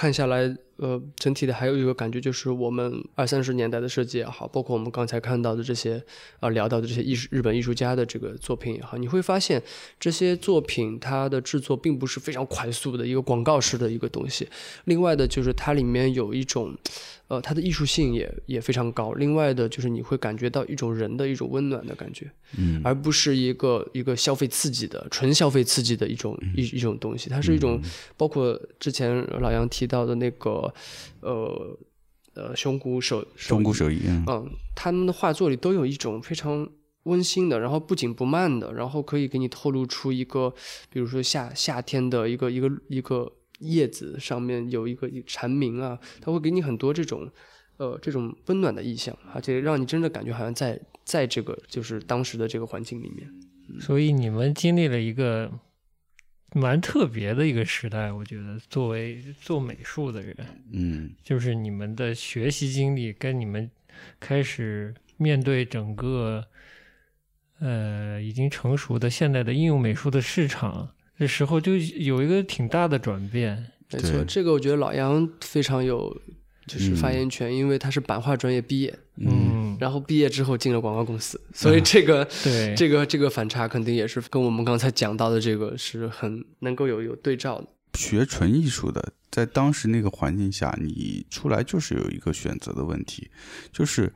看下来，呃，整体的还有一个感觉就是，我们二三十年代的设计也好，包括我们刚才看到的这些啊、聊到的这些艺术日本艺术家的这个作品也好，你会发现这些作品它的制作并不是非常快速的一个广告式的一个东西。另外的就是它里面有一种，呃，它的艺术性也也非常高。另外的就是你会感觉到一种人的一种温暖的感觉，嗯而不是一个一个消费刺激的纯消费刺激的一种一一种东西，它是一种包括之前老杨提到的那个呃呃胸骨手中古手艺，嗯嗯，他们的画作里都有一种非常温馨的，然后不紧不慢的，然后可以给你透露出一个，比如说夏夏天的一个一个一个叶子上面有一个蝉鸣啊，它会给你很多这种呃这种温暖的意象，而且让你真的感觉好像在在这个就是当时的这个环境里面。所以你们经历了一个蛮特别的一个时代，我觉得作为做美术的人，嗯。就是你们的学习经历跟你们开始面对整个呃已经成熟的现代的应用美术的市场的时候，就有一个挺大的转变。没错，对。这个我觉得老杨非常有就是发言权，因为他是版画专业毕业，嗯，然后毕业之后进了广告公司，所以这个、对，这个这个反差肯定也是跟我们刚才讲到的这个是很能够有有对照的。学纯艺术的，在当时那个环境下，你出来就是有一个选择的问题，就是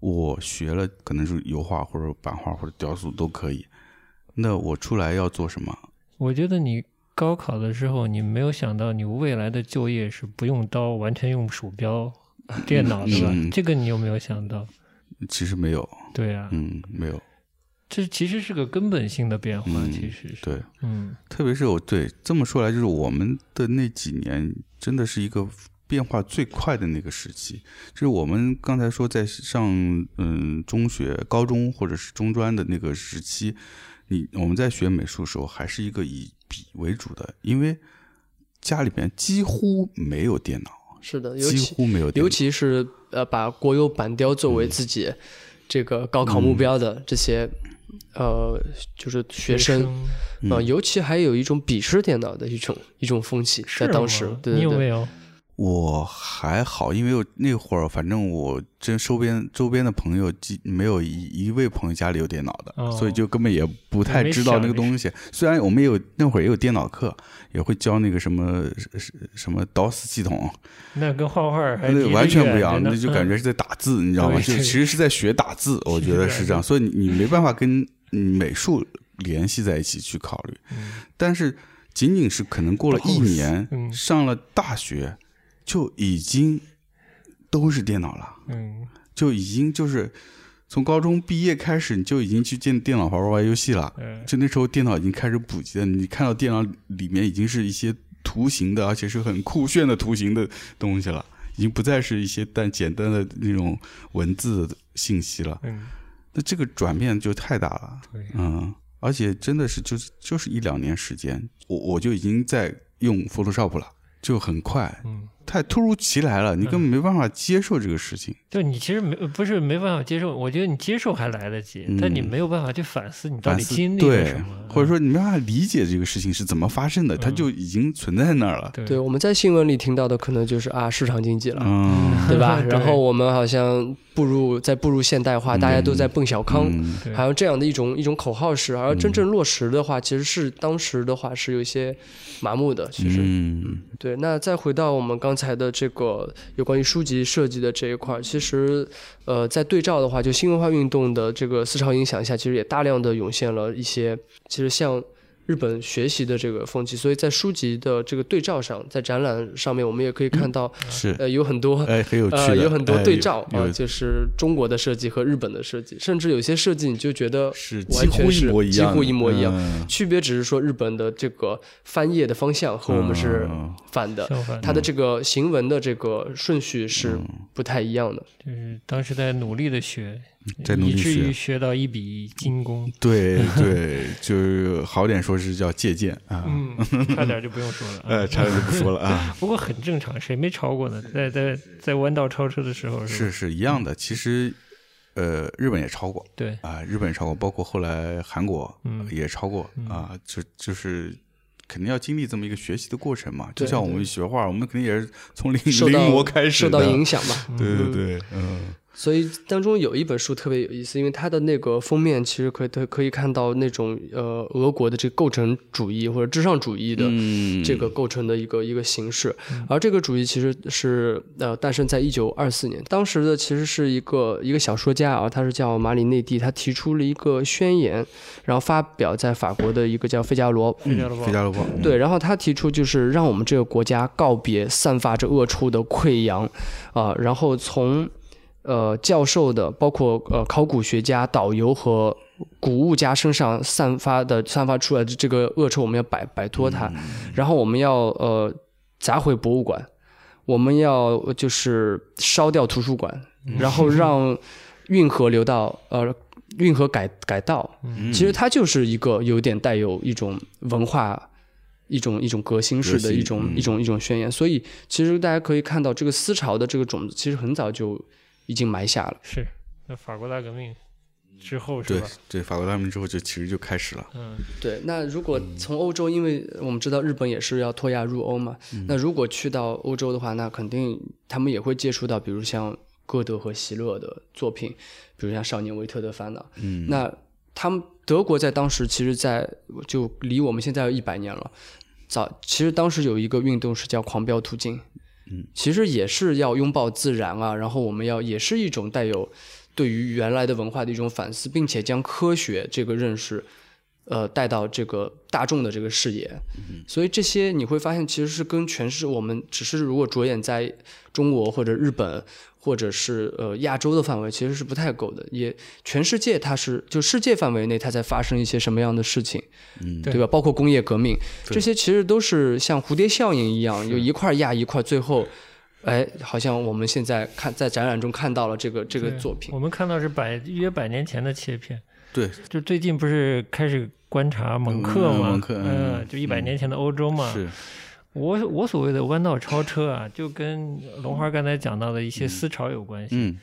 我学了可能是油画或者版画或者雕塑都可以，那我出来要做什么？我觉得你高考的时候，你没有想到你未来的就业是不用刀，完全用鼠标、电脑，对吧？嗯。这个你有没有想到？其实没有，对啊，嗯，没有，这其实是个根本性的变化，嗯其实是，对，嗯。特别是我对这么说来，就是我们的那几年真的是一个变化最快的那个时期。就是我们刚才说在上嗯中学、高中或者是中专的那个时期，你我们在学美术的时候，还是一个以笔为主的，因为家里边几乎没有电脑，是的，尤几其乎没有尤。其是呃，把国有板雕作为自己这个高考目标的这些、呃，就是学生。嗯啊、尤其还有一种鄙视电脑的一种一种风气，在当时，对对对，你有没有？我还好，因为我那会儿反正我真周边周边的朋友几没有一一位朋友家里有电脑的，哦。所以就根本也不太知道那个东西。虽然我们也有那会儿也有电脑课，也会教那个什么什什么 DOS 系统，那跟画画那完全不一样，那就感觉是在打字，你知道吗？就其实是在学打字，我觉得是这样，所以你你没办法跟嗯美术联系在一起去考虑。嗯。但是仅仅是可能过了一年，嗯。上了大学，就已经都是电脑了，嗯。就已经就是从高中毕业开始，你就已经去见电脑玩玩游戏了。嗯。就那时候电脑已经开始普及了，你看到电脑里面已经是一些图形的，而且是很酷炫的图形的东西了，已经不再是一些但简单的那种文字的信息了。嗯，那这个转变就太大了。对，嗯，而且真的是就是就是一两年时间，我我就已经在用 Photoshop 了，就很快，嗯，太突如其来了，你根本没办法接受这个事情。就你其实没不是没办法接受，我觉得你接受还来得及，嗯。但你没有办法去反思你到底经历了对什么，，或者说你没办法理解这个事情是怎么发生的，它嗯就已经存在那儿了。对。对，我们在新闻里听到的可能就是啊市场经济了，嗯，对吧？然后我们好像步入在步入现代化，大家都在奔小康，还有这样的一种一种口号式，而真正落实的话，其实是当时的话是有一些麻木的。其实，嗯对。那再回到我们刚才的这个有关于书籍设计的这一块儿，其实呃，在对照的话，就新文化运动的这个思潮影响下，其实也大量的涌现了一些，其实像。日本学习的这个风气，所以在书籍的这个对照上，在展览上面，我们也可以看到，是，呃，有很多哎，很有趣呃，有很多哎对照啊、就是中国的设计和日本的设计，甚至有些设计你就觉得是几乎一完全是模一样，几乎一模一样。嗯。区别只是说日本的这个翻页的方向和我们是嗯。反的，它的这个行文的这个顺序是嗯。不太一样的。就是当时在努力的学，在努力以至于学学到一笔精工，对 对，就是好点说是叫借鉴啊，嗯，差点就不用说了 啊。呃，差点就不说了啊。不过很正常，谁没超过呢？在在在弯道超车的时候是吧是一样的，其实，呃，日本也超过对，啊、日本也超过，包括后来韩国嗯也超过啊、就就是肯定要经历这么一个学习的过程嘛。就像我们学画，我们肯定也是从临临摹开始的，受到影响吧。对对对，嗯所以当中有一本书特别有意思，因为它的那个封面其实可以可以看到那种呃俄国的这个构成主义或者至上主义的嗯。这个构成的一个一个形式，而这个主义其实是呃诞生在一九二四年，当时的其实是一个一个小说家啊，他是叫马里内蒂，他提出了一个宣言，然后发表在法国的一个叫《费加罗》费加罗。对，然后他提出就是让我们这个国家告别散发着恶臭的溃疡，啊、然后从呃教授的，包括呃考古学家、导游和古物家身上散发的、散发出来的这个恶臭，我们要摆摆脱它，然后我们要呃砸毁博物馆，我们要就是烧掉图书馆，然后让运河流到呃运河改改道，嗯。其实它就是一个有点带有一种文化。一种一种革新式的一种、嗯。一种一种宣言，所以其实大家可以看到，这个思潮的这个种子其实很早就已经埋下了。是那法国大革命之后是对吧？对，法国大革命之后就其实就开始了，嗯，对，那如果从欧洲，因为我们知道日本也是要脱亚入欧嘛，那如果去到欧洲的话，那肯定他们也会接触到，比如像歌德和席勒的作品，比如像《少年维特的烦恼》。嗯，那他们德国在当时其实在就离我们现在有一百年了。早其实当时有一个运动是叫狂飙途径，嗯，其实也是要拥抱自然啊，然后我们要也是一种带有对于原来的文化的一种反思，并且将科学这个认识，呃，带到这个大众的这个视野。嗯所以这些你会发现，其实是跟全是我们只是如果着眼在中国或者日本或者是呃亚洲的范围，其实是不太够的。也全世界它是就世界范围内它在发生一些什么样的事情，嗯对吧？包括工业革命，这些其实都是像蝴蝶效应一样，有一块压一块，最后。哎，好像我们现在看在展览中看到了这个这个作品我，们看到是百约百年前的切片，对，就最近不是开始观察蒙克嘛，嗯蒙克嗯嗯，就一百年前的欧洲嘛。是，我我所谓的弯道超车啊，就跟龙华刚才讲到的一些思潮有关系，嗯，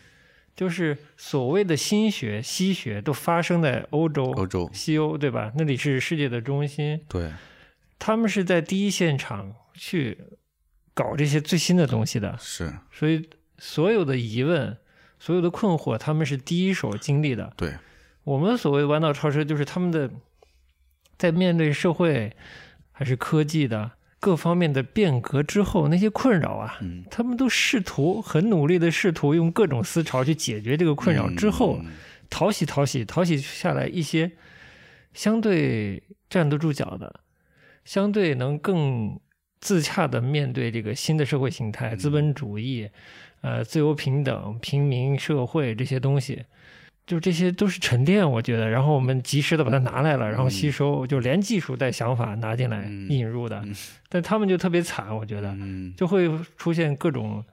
就是所谓的新学、西学都发生在欧洲、欧洲，西欧，对吧？那里是世界的中心，对，他们是在第一现场去搞这些最新的东西的，是，所以所有的疑问、所有的困惑，他们是第一手经历的。对，我们所谓的弯道超车，就是他们的在面对社会还是科技的各方面的变革之后，那些困扰啊，嗯，他们都试图很努力的试图用各种思潮去解决这个困扰之后，嗯淘洗淘洗淘洗下来一些相对站得住脚的，相对能更自洽的面对这个新的社会形态、资本主义、呃自由平等、平民社会这些东西。就这些都是沉淀，我觉得，然后我们及时的把它拿来了，然后吸收，就连技术带想法拿进来嗯引入的嗯，但他们就特别惨，我觉得，嗯，就会出现各种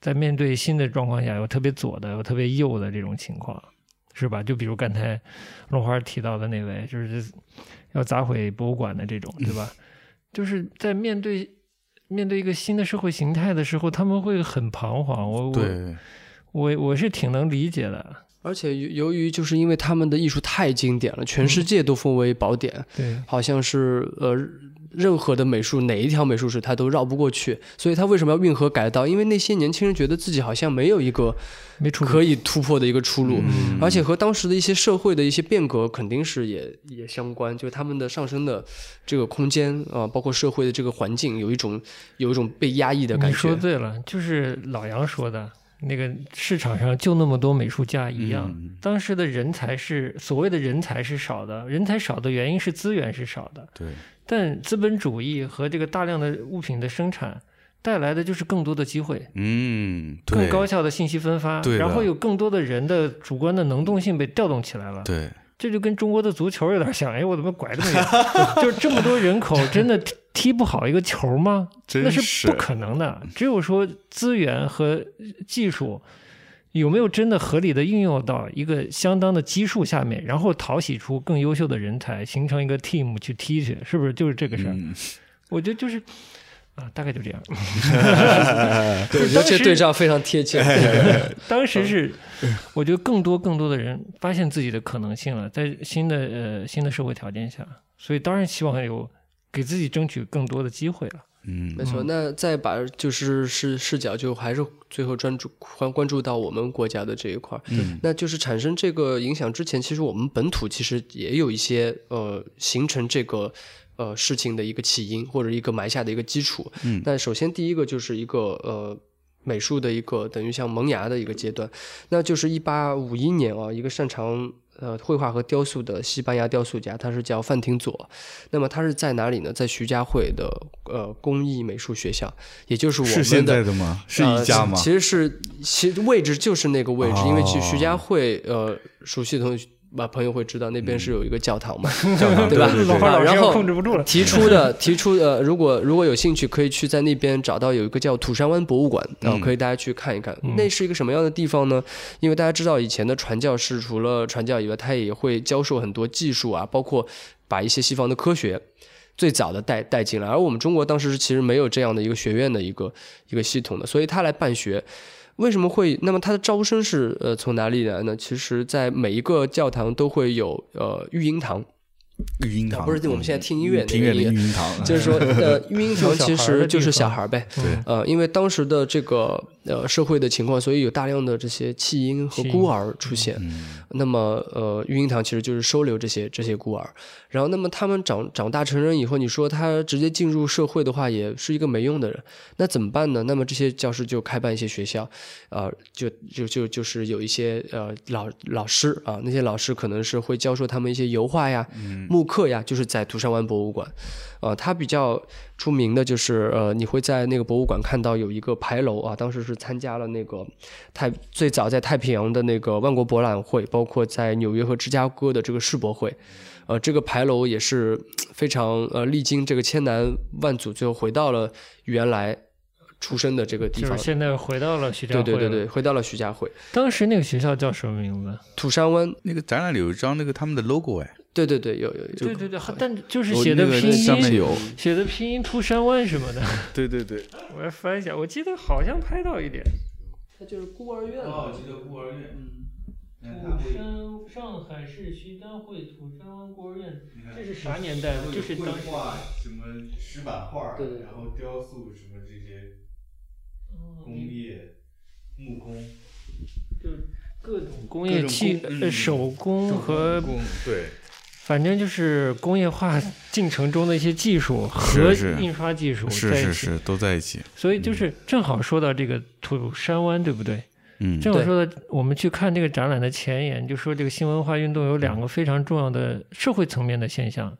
在面对新的状况下有特别左的，有特别右的这种情况，是吧？就比如刚才龙花提到的那位，就是要砸毁博物馆的这种，对吧？就是在面对面对一个新的社会形态的时候，他们会很彷徨。我我，我我是挺能理解的，而且由由于就是因为他们的艺术太经典了，全世界都奉为宝典，对好像是呃任何的美术哪一条美术史他都绕不过去，所以他为什么要运河改道？因为那些年轻人觉得自己好像没有一个没出可以突破的一个出路，嗯而且和当时的一些社会的一些变革肯定是也也相关，就是他们的上升的这个空间啊、呃包括社会的这个环境，有一种有一种被压抑的感你说。对了，就是老杨说的那个市场上就那么多美术家一样，嗯当时的人才是所谓的人才是少的，人才少的原因是资源是少的，对，但资本主义和这个大量的物品的生产带来的就是更多的机会。嗯，更，高效的信息分发，对然后有更多的人的主观的能动性被调动起来了。对，这就跟中国的足球有点像。哎，我怎么拐这么远？就是这么多人口，真的踢踢不好一个球吗？真那是不可能的。只有说资源和技术有没有真的合理的运用到一个相当的基数下面，然后淘洗出更优秀的人才，形成一个 team 去踢去，是不是就是这个事儿？嗯，我觉得就是啊，大概就这样。对，我觉得这对照非常贴切。当时是，我觉得更多更多的人发现自己的可能性了，在新的呃新的社会条件下，所以当然希望有给自己争取更多的机会了。嗯没错，那再把就是视视角，就还是最后专注关关注到我们国家的这一块儿，嗯那就是产生这个影响之前，其实我们本土其实也有一些呃形成这个呃事情的一个起因或者一个埋下的一个基础。嗯那首先第一个就是一个呃。美术的一个等于像萌芽的一个阶段，那就是一八五一年啊，一个擅长呃绘画和雕塑的西班牙雕塑家，他是叫范廷佐。那么他是在哪里呢？在徐家汇的呃工艺美术学校，也就是我们的是现在的吗？是一家吗呃？其实是其位置就是那个位置，因为去哦徐家汇呃熟悉的同学把朋友会知道那边是有一个教堂嘛，教堂对吧然后控制不住了。提出的提出呃，如果如果有兴趣，可以去在那边找到有一个叫土山湾博物馆然后可以大家去看一看。嗯那是一个什么样的地方呢？因为大家知道以前的传教士除了传教以外，他也会教授很多技术啊，包括把一些西方的科学。最早的带带进来，而我们中国当时是其实没有这样的一个学院的一个一个系统的，所以他来办学，为什么会？那么它的招生是呃从哪里来呢？其实，在每一个教堂都会有呃育婴堂，育婴堂不是我们现在听音乐那个听音乐育婴堂，就是说，呃，育婴堂其实就是小孩儿呗。对呃，因为当时的这个呃社会的情况，所以有大量的这些弃婴和孤儿出现。嗯那么，呃，育婴堂其实就是收留这些这些孤儿。然后，那么他们长长大成人以后，你说他直接进入社会的话，也是一个没用的人。那怎么办呢？那么这些教师就开办一些学校，呃，就就就就是有一些呃老老师啊，那些老师可能是会教授他们一些油画呀、木刻呀，就是在土山湾博物馆。呃，它比较出名的就是呃，你会在那个博物馆看到有一个牌楼啊，当时是参加了那个太最早在太平洋的那个万国博览会，包括在纽约和芝加哥的这个世博会。呃，这个牌楼也是非常呃，历经这个千难万阻，最后回到了原来出生的这个地方就是。现在回到了徐家汇对对对对，回到了徐家汇，当时那个学校叫什么名字？土山湾。那个展览里有一张那个他们的 logo 哎，对对对，有有有。对对对，但就是写的拼音，上面有，写的拼音秃山湾什么的。对对对，我来翻一下，我记得好像拍到一点。它就是孤儿院哦，我记得孤儿院，嗯，土山上海市徐家汇土山湾孤儿院，这是啥年代？就是当时画什么石板画对然后雕塑什么这些工业木工就各种工业器手工和工对反正就是工业化进程中的一些技术和印刷技术是在，是是都在一起，所以就是正好说到这个土山湾，对不对？嗯。正好说到我们去看这个展览的前沿，就说这个新文化运动有两个非常重要的社会层面的现象，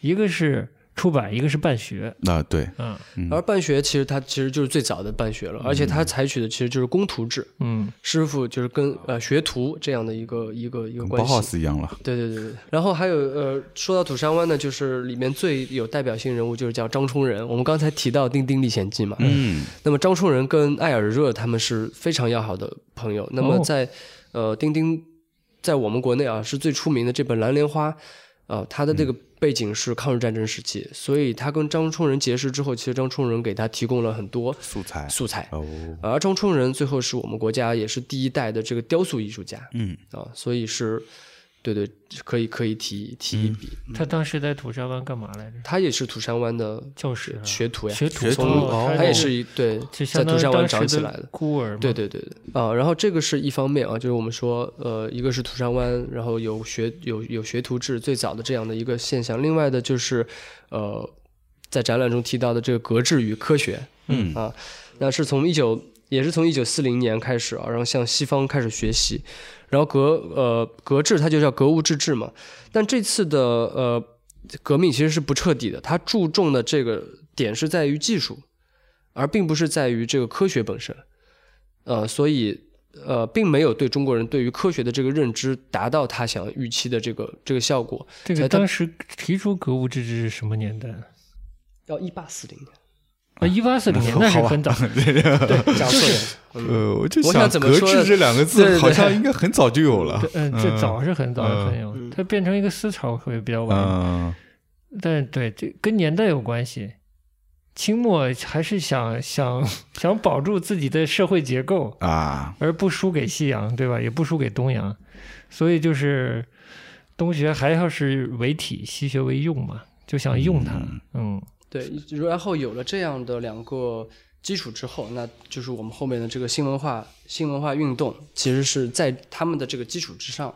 一个是出版，一个是办学。啊对，嗯嗯而办学其实它其实就是最早的办学了，而且它采取的其实就是工徒制，嗯师傅就是跟呃学徒这样的一个一个一个关系。Bauhaus 一样了，对对对对，然后还有呃，说到土山湾呢，就是里面最有代表性人物就是叫张充仁。我们刚才提到《丁丁历险记》嘛，嗯那么张充仁跟艾尔热他们是非常要好的朋友。那么哦在、呃丁丁在我们国内啊是最出名的这本《蓝莲花》，呃，他的这个背景是抗日战争时期，所以他跟张充仁结识之后，其实张充仁给他提供了很多素材素材。哦而张充仁最后是我们国家也是第一代的这个雕塑艺术家嗯啊，所以是，对对，可以可以提提一笔。他当时在土山湾干嘛来着？他也是土山湾的教师啊，学徒呀，学徒学徒哦哦他也是一对在土山湾长起来的。孤儿嘛。对对对对啊，然后这个是一方面啊，就是我们说，呃，一个是土山湾，然后有学有有学徒制最早的这样的一个现象，另外的就是，呃，在展览中提到的这个格致与科学，嗯啊，那是从一九也是从一九四零年开始啊，然后向西方开始学习，然后格呃格制它就叫格物致知嘛，但这次的呃革命其实是不彻底的，它注重的这个点是在于技术，而并不是在于这个科学本身，呃，所以。呃，并没有对中国人对于科学的这个认知达到他想预期的这个这个效果。这个当时提出格物致知是什么年代？要一八四零年，啊，一八四零年，那是很早。对，讲错了。嗯呃，我就想怎么格致这两个字好像应该很早就有了，嗯，这早是很早嗯很有嗯，它变成一个思潮会比较晚。嗯但是对，这跟年代有关系。清末还是想想想保住自己的社会结构，啊而不输给西洋，对吧？也不输给东洋，所以就是东学还要是为体，西学为用嘛。就想用它。嗯，对，然后有了这样的两个基础之后，那就是我们后面的这个新文化新文化运动，其实是在他们的这个基础之上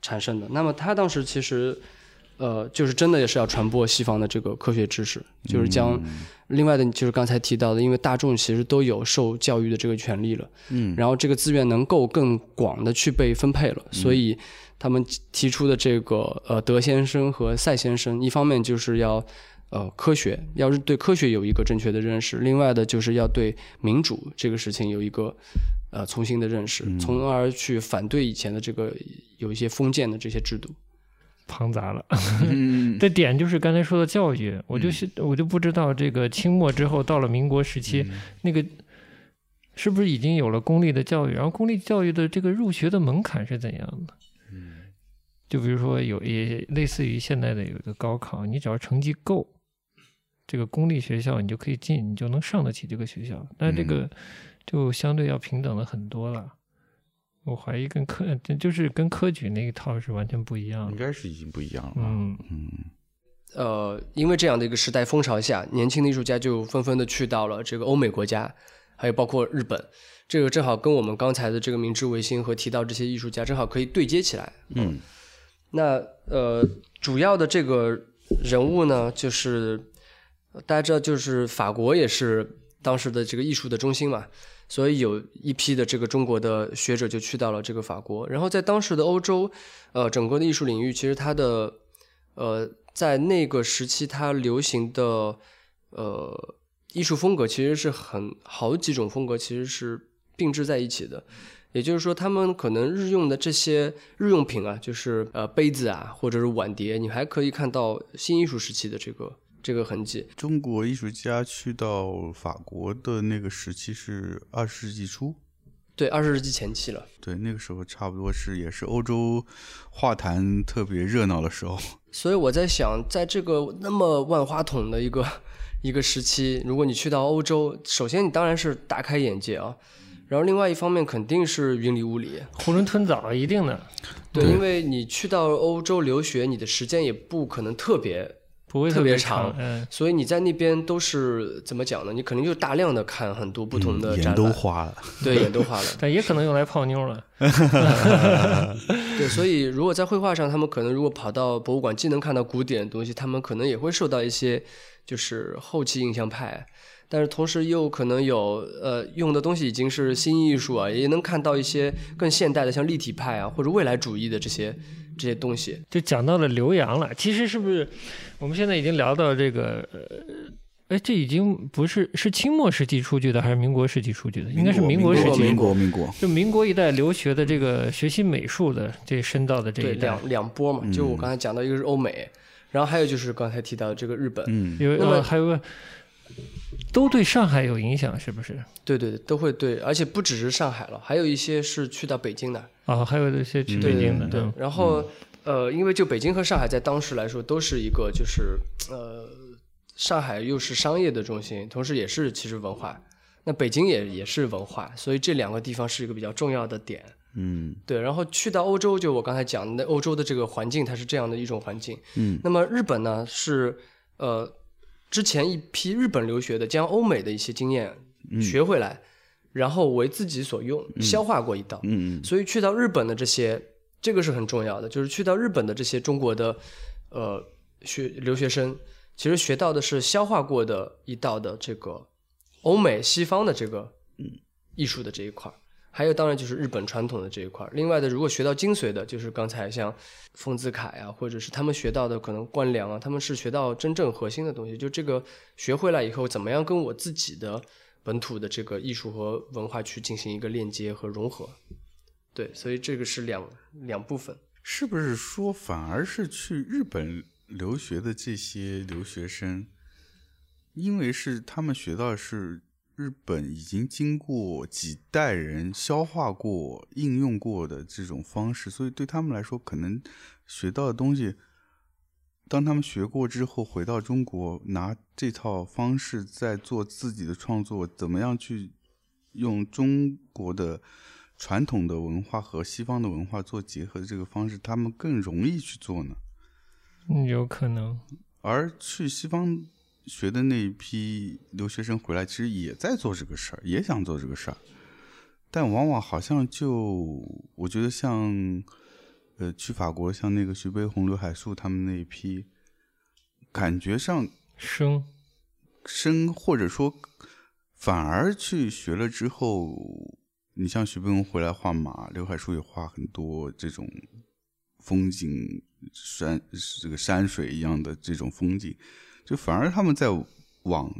产生的。那么他当时其实。呃，就是真的也是要传播西方的这个科学知识，就是将另外的，就是刚才提到的，因为大众其实都有受教育的这个权利了，嗯，然后这个资源能够更广的去被分配了，所以他们提出的这个呃德先生和赛先生，一方面就是要呃科学，要是对科学有一个正确的认识，另外的就是要对民主这个事情有一个呃重新的认识，从而去反对以前的这个有一些封建的这些制度。庞杂了，这点就是刚才说的教育，我就是我就不知道这个清末之后到了民国时期，那个是不是已经有了公立的教育？然后公立教育的这个入学的门槛是怎样的？就比如说有也类似于现在的有一个高考，你只要成绩够，这个公立学校你就可以进，你就能上得起这个学校。但这个就相对要平等了很多了。我怀疑跟科就是跟科举那一套是完全不一样，应该是已经不一样了。嗯嗯，呃，因为这样的一个时代风潮下，年轻的艺术家就纷纷的去到了这个欧美国家，还有包括日本，这个正好跟我们刚才的这个明治维新和提到这些艺术家正好可以对接起来。嗯，那呃，主要的这个人物呢，就是大家知道，就是法国也是当时的这个艺术的中心嘛。所以有一批的这个中国的学者就去到了这个法国，然后在当时的欧洲，呃，整个的艺术领域其实它的，呃，在那个时期它流行的，呃，艺术风格其实是很好几种风格其实是并置在一起的，也就是说他们可能日用的这些日用品啊，就是呃杯子啊或者是碗碟，你还可以看到新艺术时期的这个。这个痕迹，中国艺术家去到法国的那个时期是二十世纪初，对，二十世纪前期了。对，那个时候差不多是也是欧洲画坛特别热闹的时候。所以我在想，在这个那么万花筒的一个 一个时期，如果你去到欧洲，首先你当然是大开眼界啊，然后另外一方面肯定是云里雾里，囫囵吞枣，一定的。对，因为你去到欧洲留学，你的时间也不可能特别。不会特别长，嗯，所以你在那边都是怎么讲呢？你肯定就大量的看很多不同的展览，眼都花了，对，眼都花了，但也可能用来泡妞了。对，所以如果在绘画上，他们可能如果跑到博物馆，既能看到古典的东西，他们可能也会受到一些就是后期印象派，但是同时又可能有呃用的东西已经是新艺术啊，也能看到一些更现代的，像立体派啊或者未来主义的这些。这些东西就讲到了留洋了。其实是不是我们现在已经聊到这个？呃，哎，这已经不是是清末时期出去的，还是民国时期出去的？应该是民国时期。民国民国就民国一代留学的这个学习美术的这深造的这一两两波嘛。就我刚才讲到，一个是欧美，然后还有就是刚才提到的这个日本。嗯，那么还有个。都对上海有影响，是不是？对对对，都会对，而且不只是上海了，还有一些是去到北京的啊，还有一些去北京的。对，然后呃，因为就北京和上海在当时来说都是一个，就是呃，上海又是商业的中心，同时也是其实文化，那北京也也是文化，所以这两个地方是一个比较重要的点。嗯，对。然后去到欧洲，就我刚才讲的，欧洲的这个环境，它是这样的一种环境。嗯，那么日本呢是呃。之前一批日本留学的，将欧美的一些经验学回来，然后为自己所用，消化过一道。嗯所以去到日本的这些，这个是很重要的，就是去到日本的这些中国的呃学留学生，其实学到的是消化过的一道的这个欧美西方的这个艺术的这一块。还有，当然就是日本传统的这一块儿。另外的，如果学到精髓的，就是刚才像丰子恺啊，或者是他们学到的可能官良啊，他们是学到真正核心的东西。就这个学会来以后，怎么样跟我自己的本土的这个艺术和文化去进行一个链接和融合？对，所以这个是两两部分。是不是说，反而是去日本留学的这些留学生，因为是他们学到是。日本已经经过几代人消化过、应用过的这种方式，所以对他们来说，可能学到的东西，当他们学过之后，回到中国拿这套方式再做自己的创作，怎么样去用中国的传统的文化和西方的文化做结合的这个方式，他们更容易去做呢？嗯，有可能。而去西方学的那一批留学生回来，其实也在做这个事儿，也想做这个事儿，但往往好像就我觉得像呃去法国，像那个徐悲鸿、刘海粟他们那一批，感觉上生生或者说反而去学了之后，你像徐悲鸿回来画马，刘海粟也画很多这种风景山这个山水一样的这种风景，就反而他们在往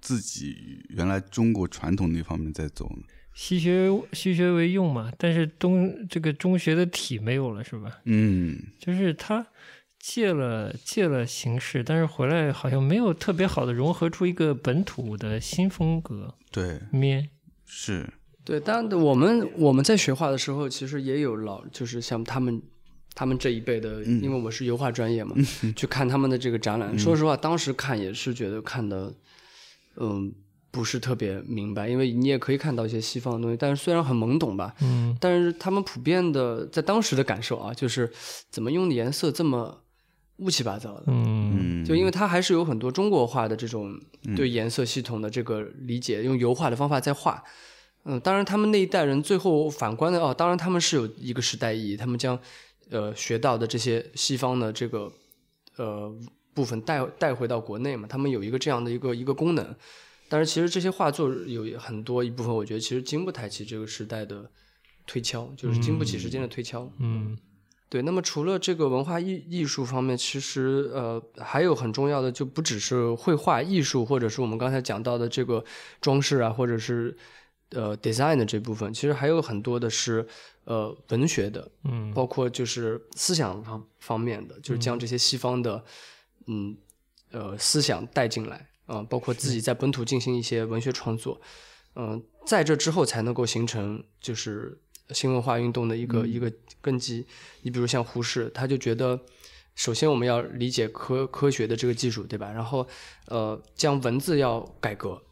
自己原来中国传统那方面在走呢。西学西学为用嘛，但是东这个中学的体没有了是吧？嗯，就是他借了借了形式，但是回来好像没有特别好的融合出一个本土的新风格对，面。是，对，当然我们我们在学画的时候，其实也有老，就是像他们他们这一辈的，因为我是油画专业嘛，去看他们的这个展览。说实话，当时看也是觉得看的，嗯，不是特别明白，因为你也可以看到一些西方的东西，但是虽然很懵懂吧，嗯。但是他们普遍的在当时的感受啊，就是怎么用的颜色这么乌七八糟的，嗯。嗯，就因为它还是有很多中国画的这种对颜色系统的这个理解，用油画的方法在画。嗯，当然他们那一代人最后反观的哦，当然他们是有一个时代意义，他们将呃学到的这些西方的这个呃部分带带回到国内嘛，他们有一个这样的一个一个功能。但是其实这些画作有很多一部分，我觉得其实经不太起这个时代的推敲，就是经不起时间的推敲。嗯对，那么除了这个文化艺艺术方面，其实呃还有很重要的，就不只是绘画艺术，或者是我们刚才讲到的这个装饰啊，或者是呃 design 的这部分，其实还有很多的是呃文学的，嗯包括就是思想方方面的，就是将这些西方的嗯呃思想带进来啊、包括自己在本土进行一些文学创作，嗯、在这之后才能够形成就是新文化运动的一个、一个根基。你比如像胡适，他就觉得。首先，我们要理解科科学的这个技术，对吧？然后，呃，将文字要改革，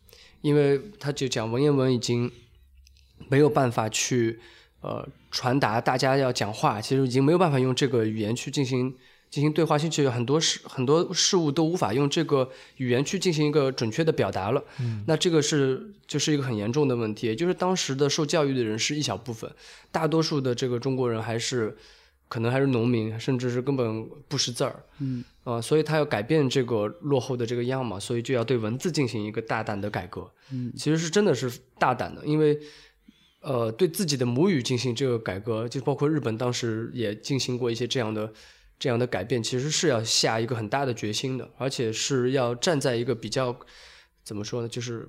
因为他就讲文言文已经没有办法去呃传达大家要讲话，其实已经没有办法用这个语言去进行进行对话，甚至有很多事很多事物都无法用这个语言去进行一个准确的表达了。嗯，那这个是就是一个很严重的问题，也就是当时的受教育的人是一小部分，大多数的这个中国人还是可能还是农民，甚至是根本不识字儿。嗯，啊、所以他要改变这个落后的这个样嘛，所以就要对文字进行一个大胆的改革。嗯，其实是真的是大胆的，因为。呃，对自己的母语进行这个改革，就包括日本当时也进行过一些这样的这样的改变，其实是要下一个很大的决心的，而且是要站在一个比较怎么说呢，就是、呃、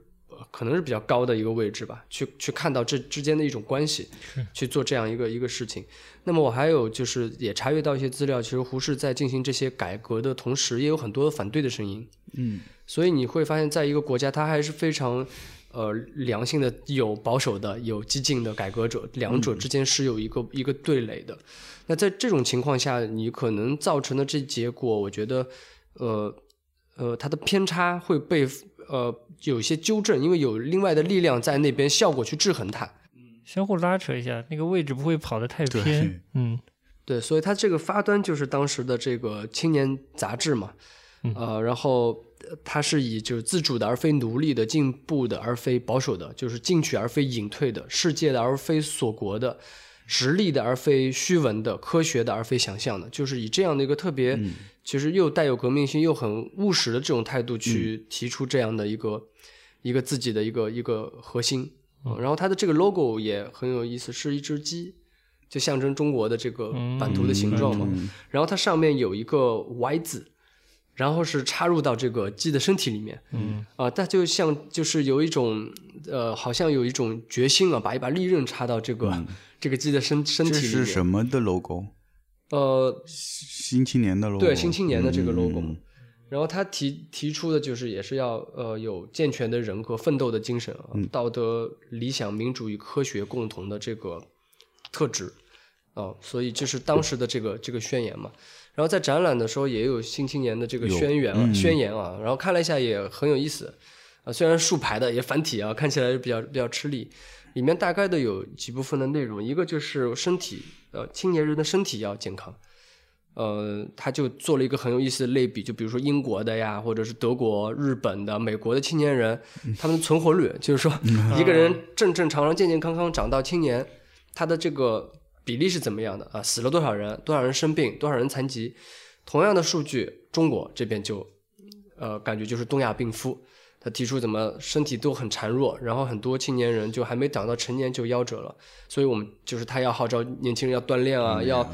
可能是比较高的一个位置吧，去去看到这之间的一种关系，去做这样一个一个事情。那么我还有就是也查阅到一些资料，其实胡适在进行这些改革的同时，也有很多反对的声音。嗯，所以你会发现在一个国家，它还是非常呃良性的，有保守的，有激进的改革者，两者之间是有一个、一个对垒的。那在这种情况下，你可能造成的这结果，我觉得呃呃，它的偏差会被呃有一些纠正，因为有另外的力量在那边效果去制衡它。相互拉扯一下，那个位置不会跑得太偏。嗯对，所以它这个发端就是当时的这个青年杂志嘛，呃，然后呃它是以就是自主的而非奴隶的，进步的而非保守的，就是进取而非隐退的，世界的而非锁国的，实力的而非虚文的，科学的而非想象的，就是以这样的一个特别，其实又带有革命性又很务实的这种态度去提出这样的一个、一个自己的一个一个核心。嗯然后它的这个 logo 也很有意思，是一只鸡，就象征中国的这个版图的形状嘛。然后它上面有一个 Y 字，然后是插入到这个鸡的身体里面。嗯啊，它就像就是有一种呃，好像有一种决心啊，把一把利刃插到这个、这个鸡的身身体里面。是什么的 logo？呃，新青年的 logo。对新青年的这个 logo 嗯然后他提提出的就是也是要呃有健全的人格奋斗的精神啊，道德、理想、民主与科学共同的这个特质啊，所以这是当时的这个这个宣言嘛。然后在展览的时候也有新青年的这个宣言宣言啊，然后看了一下也很有意思啊，虽然竖排的也繁体啊，看起来比较比较吃力。里面大概的有几部分的内容，一个就是身体，呃，青年人的身体要健康，呃，他就做了一个很有意思的类比，就比如说英国的呀，或者是德国、日本的、美国的青年人，他们的存活率，就是说一个人正正常常、健健康康长到青年，他的这个比例是怎么样的啊？死了多少人？多少人生病？多少人残疾？同样的数据，中国这边就呃，感觉就是东亚病夫。他提出怎么身体都很孱弱，然后很多青年人就还没长到成年就夭折了，所以我们就是他要号召年轻人要锻炼啊，要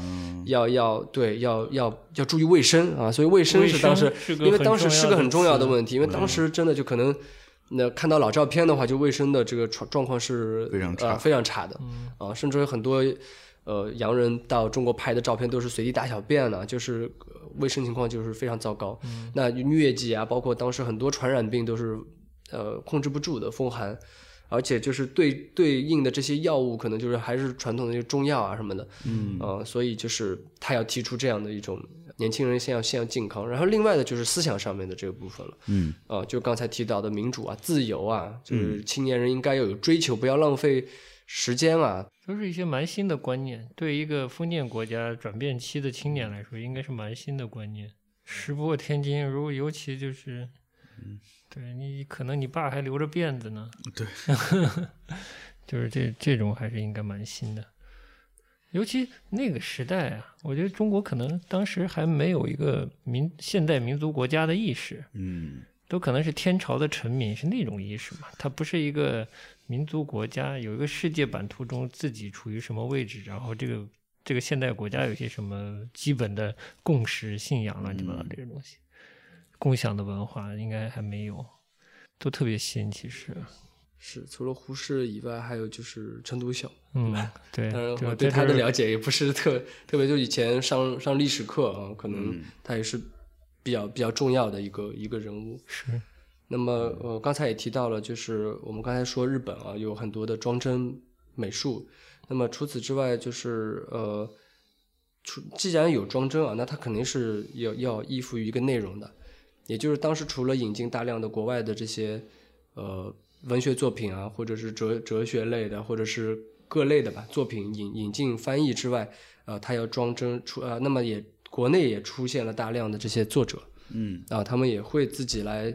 要要对要要要注意卫生啊，所以卫生是当时因为当时是个很重要的问题，因为当时真的就可能那看到老照片的话，就卫生的这个状状况是非常差非常差的啊，甚至有很多呃洋人到中国拍的照片都是随地大小便呢，就是。卫生情况就是非常糟糕，那疟疾啊，包括当时很多传染病都是呃控制不住的风寒，而且就是对对应的这些药物可能就是还是传统的中药啊什么的，嗯呃，所以就是他要提出这样的一种年轻人先要先要健康，然后另外的就是思想上面的这个部分了，嗯啊，就刚才提到的民主啊、自由啊，就是青年人应该要有追求，不要浪费时间啊。都是一些蛮新的观念，对一个封建国家转变期的青年来说，应该是蛮新的观念。石破天惊，如果尤其就是，对你可能你爸还留着辫子呢，对，就是这这种还是应该蛮新的。尤其那个时代啊，我觉得中国可能当时还没有一个民现代民族国家的意识，嗯，都可能是天朝的臣民，是那种意识嘛，它不是一个。民族国家有一个世界版图中自己处于什么位置，然后这个这个现代国家有些什么基本的共识、信仰乱七八糟这些东西，共享的文化应该还没有，都特别新。其实是除了胡适以外，还有就是陈独秀，嗯，对。当然我对他的了解也不是特特别，就以前上上历史课啊，可能他也是比较比较重要的一个一个人物。是。那么，呃，刚才也提到了，就是我们刚才说日本啊，有很多的装帧美术。那么除此之外，就是呃，除既然有装帧啊，那它肯定是要要依附于一个内容的。也就是当时除了引进大量的国外的这些呃文学作品啊，或者是哲哲学类的，或者是各类的吧作品引引进翻译之外，呃，它要装帧出呃，那么也国内也出现了大量的这些作者，嗯，啊，他们也会自己来。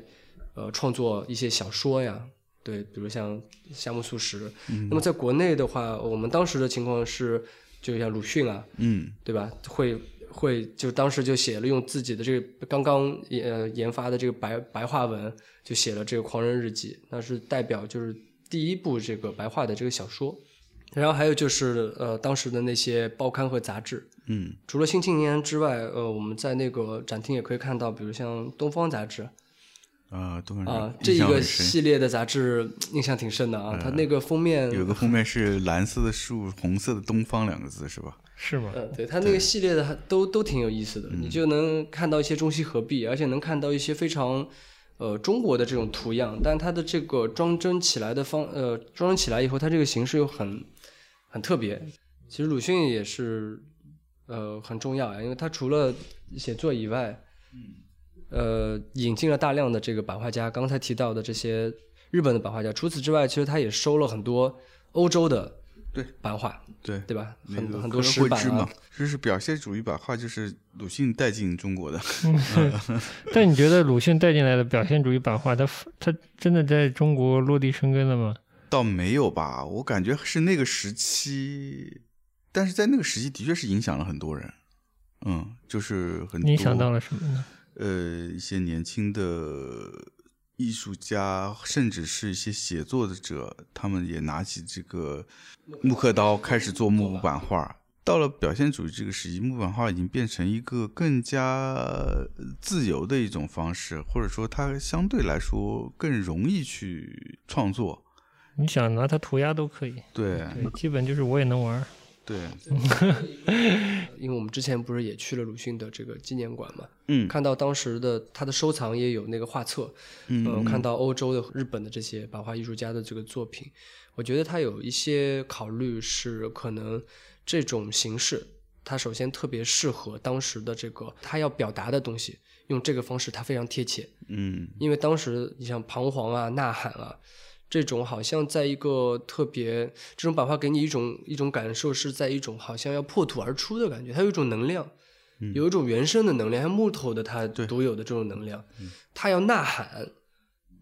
呃，创作一些小说呀，对，比如像夏目漱石。嗯那么在国内的话，我们当时的情况是，就像鲁迅啊，嗯，对吧？会会就当时就写了用自己的这个刚刚呃研发的这个白白话文，就写了这个《狂人日记》，那是代表就是第一部这个白话的这个小说。然后还有就是呃当时的那些报刊和杂志，嗯，除了《新青年》之外，呃，我们在那个展厅也可以看到，比如像《东方》杂志。啊，东方啊，这一个系列的杂志印象挺深的啊。它那个封面有个封面是蓝色的树，红色的“东方”两个字，是吧？是吗？嗯，对，它那个系列的都都挺有意思的，你就能看到一些中西合璧，而且能看到一些非常呃中国的这种图样，但它的这个装帧起来的方呃装帧起来以后，它这个形式又很很特别。其实鲁迅也是呃很重要啊，因为他除了写作以外，嗯。呃，引进了大量的这个版画家，刚才提到的这些日本的版画家。除此之外，其实他也收了很多欧洲的对版画，对对吧？很很多石板啊，就是表现主义版画，就是鲁迅带进中国的。但你觉得鲁迅带进来的表现主义版画，他他真的在中国落地生根了吗？倒没有吧，我感觉是那个时期，但是在那个时期的确是影响了很多人。嗯，就是很影响到了什么呢？呃，一些年轻的艺术家，甚至是一些写作的者，他们也拿起这个木刻刀，开始做木版画。到了表现主义这个时期，木版画已经变成一个更加自由的一种方式，或者说它相对来说更容易去创作。你想拿它涂鸦都可以，对，基本就是我也能玩。对，因为我们之前不是也去了鲁迅的这个纪念馆嘛，嗯，看到当时的他的收藏也有那个画册，嗯，看到欧洲的、日本的这些版画艺术家的这个作品，我觉得他有一些考虑是可能这种形式，他首先特别适合当时的这个他要表达的东西，用这个方式他非常贴切，嗯，因为当时你像彷徨啊、呐喊啊。这种好像在一个特别，这种版画给你一种一种感受，是在一种好像要破土而出的感觉，它有一种能量，有一种原生的能量，像木头的它独有的这种能量，它要呐喊，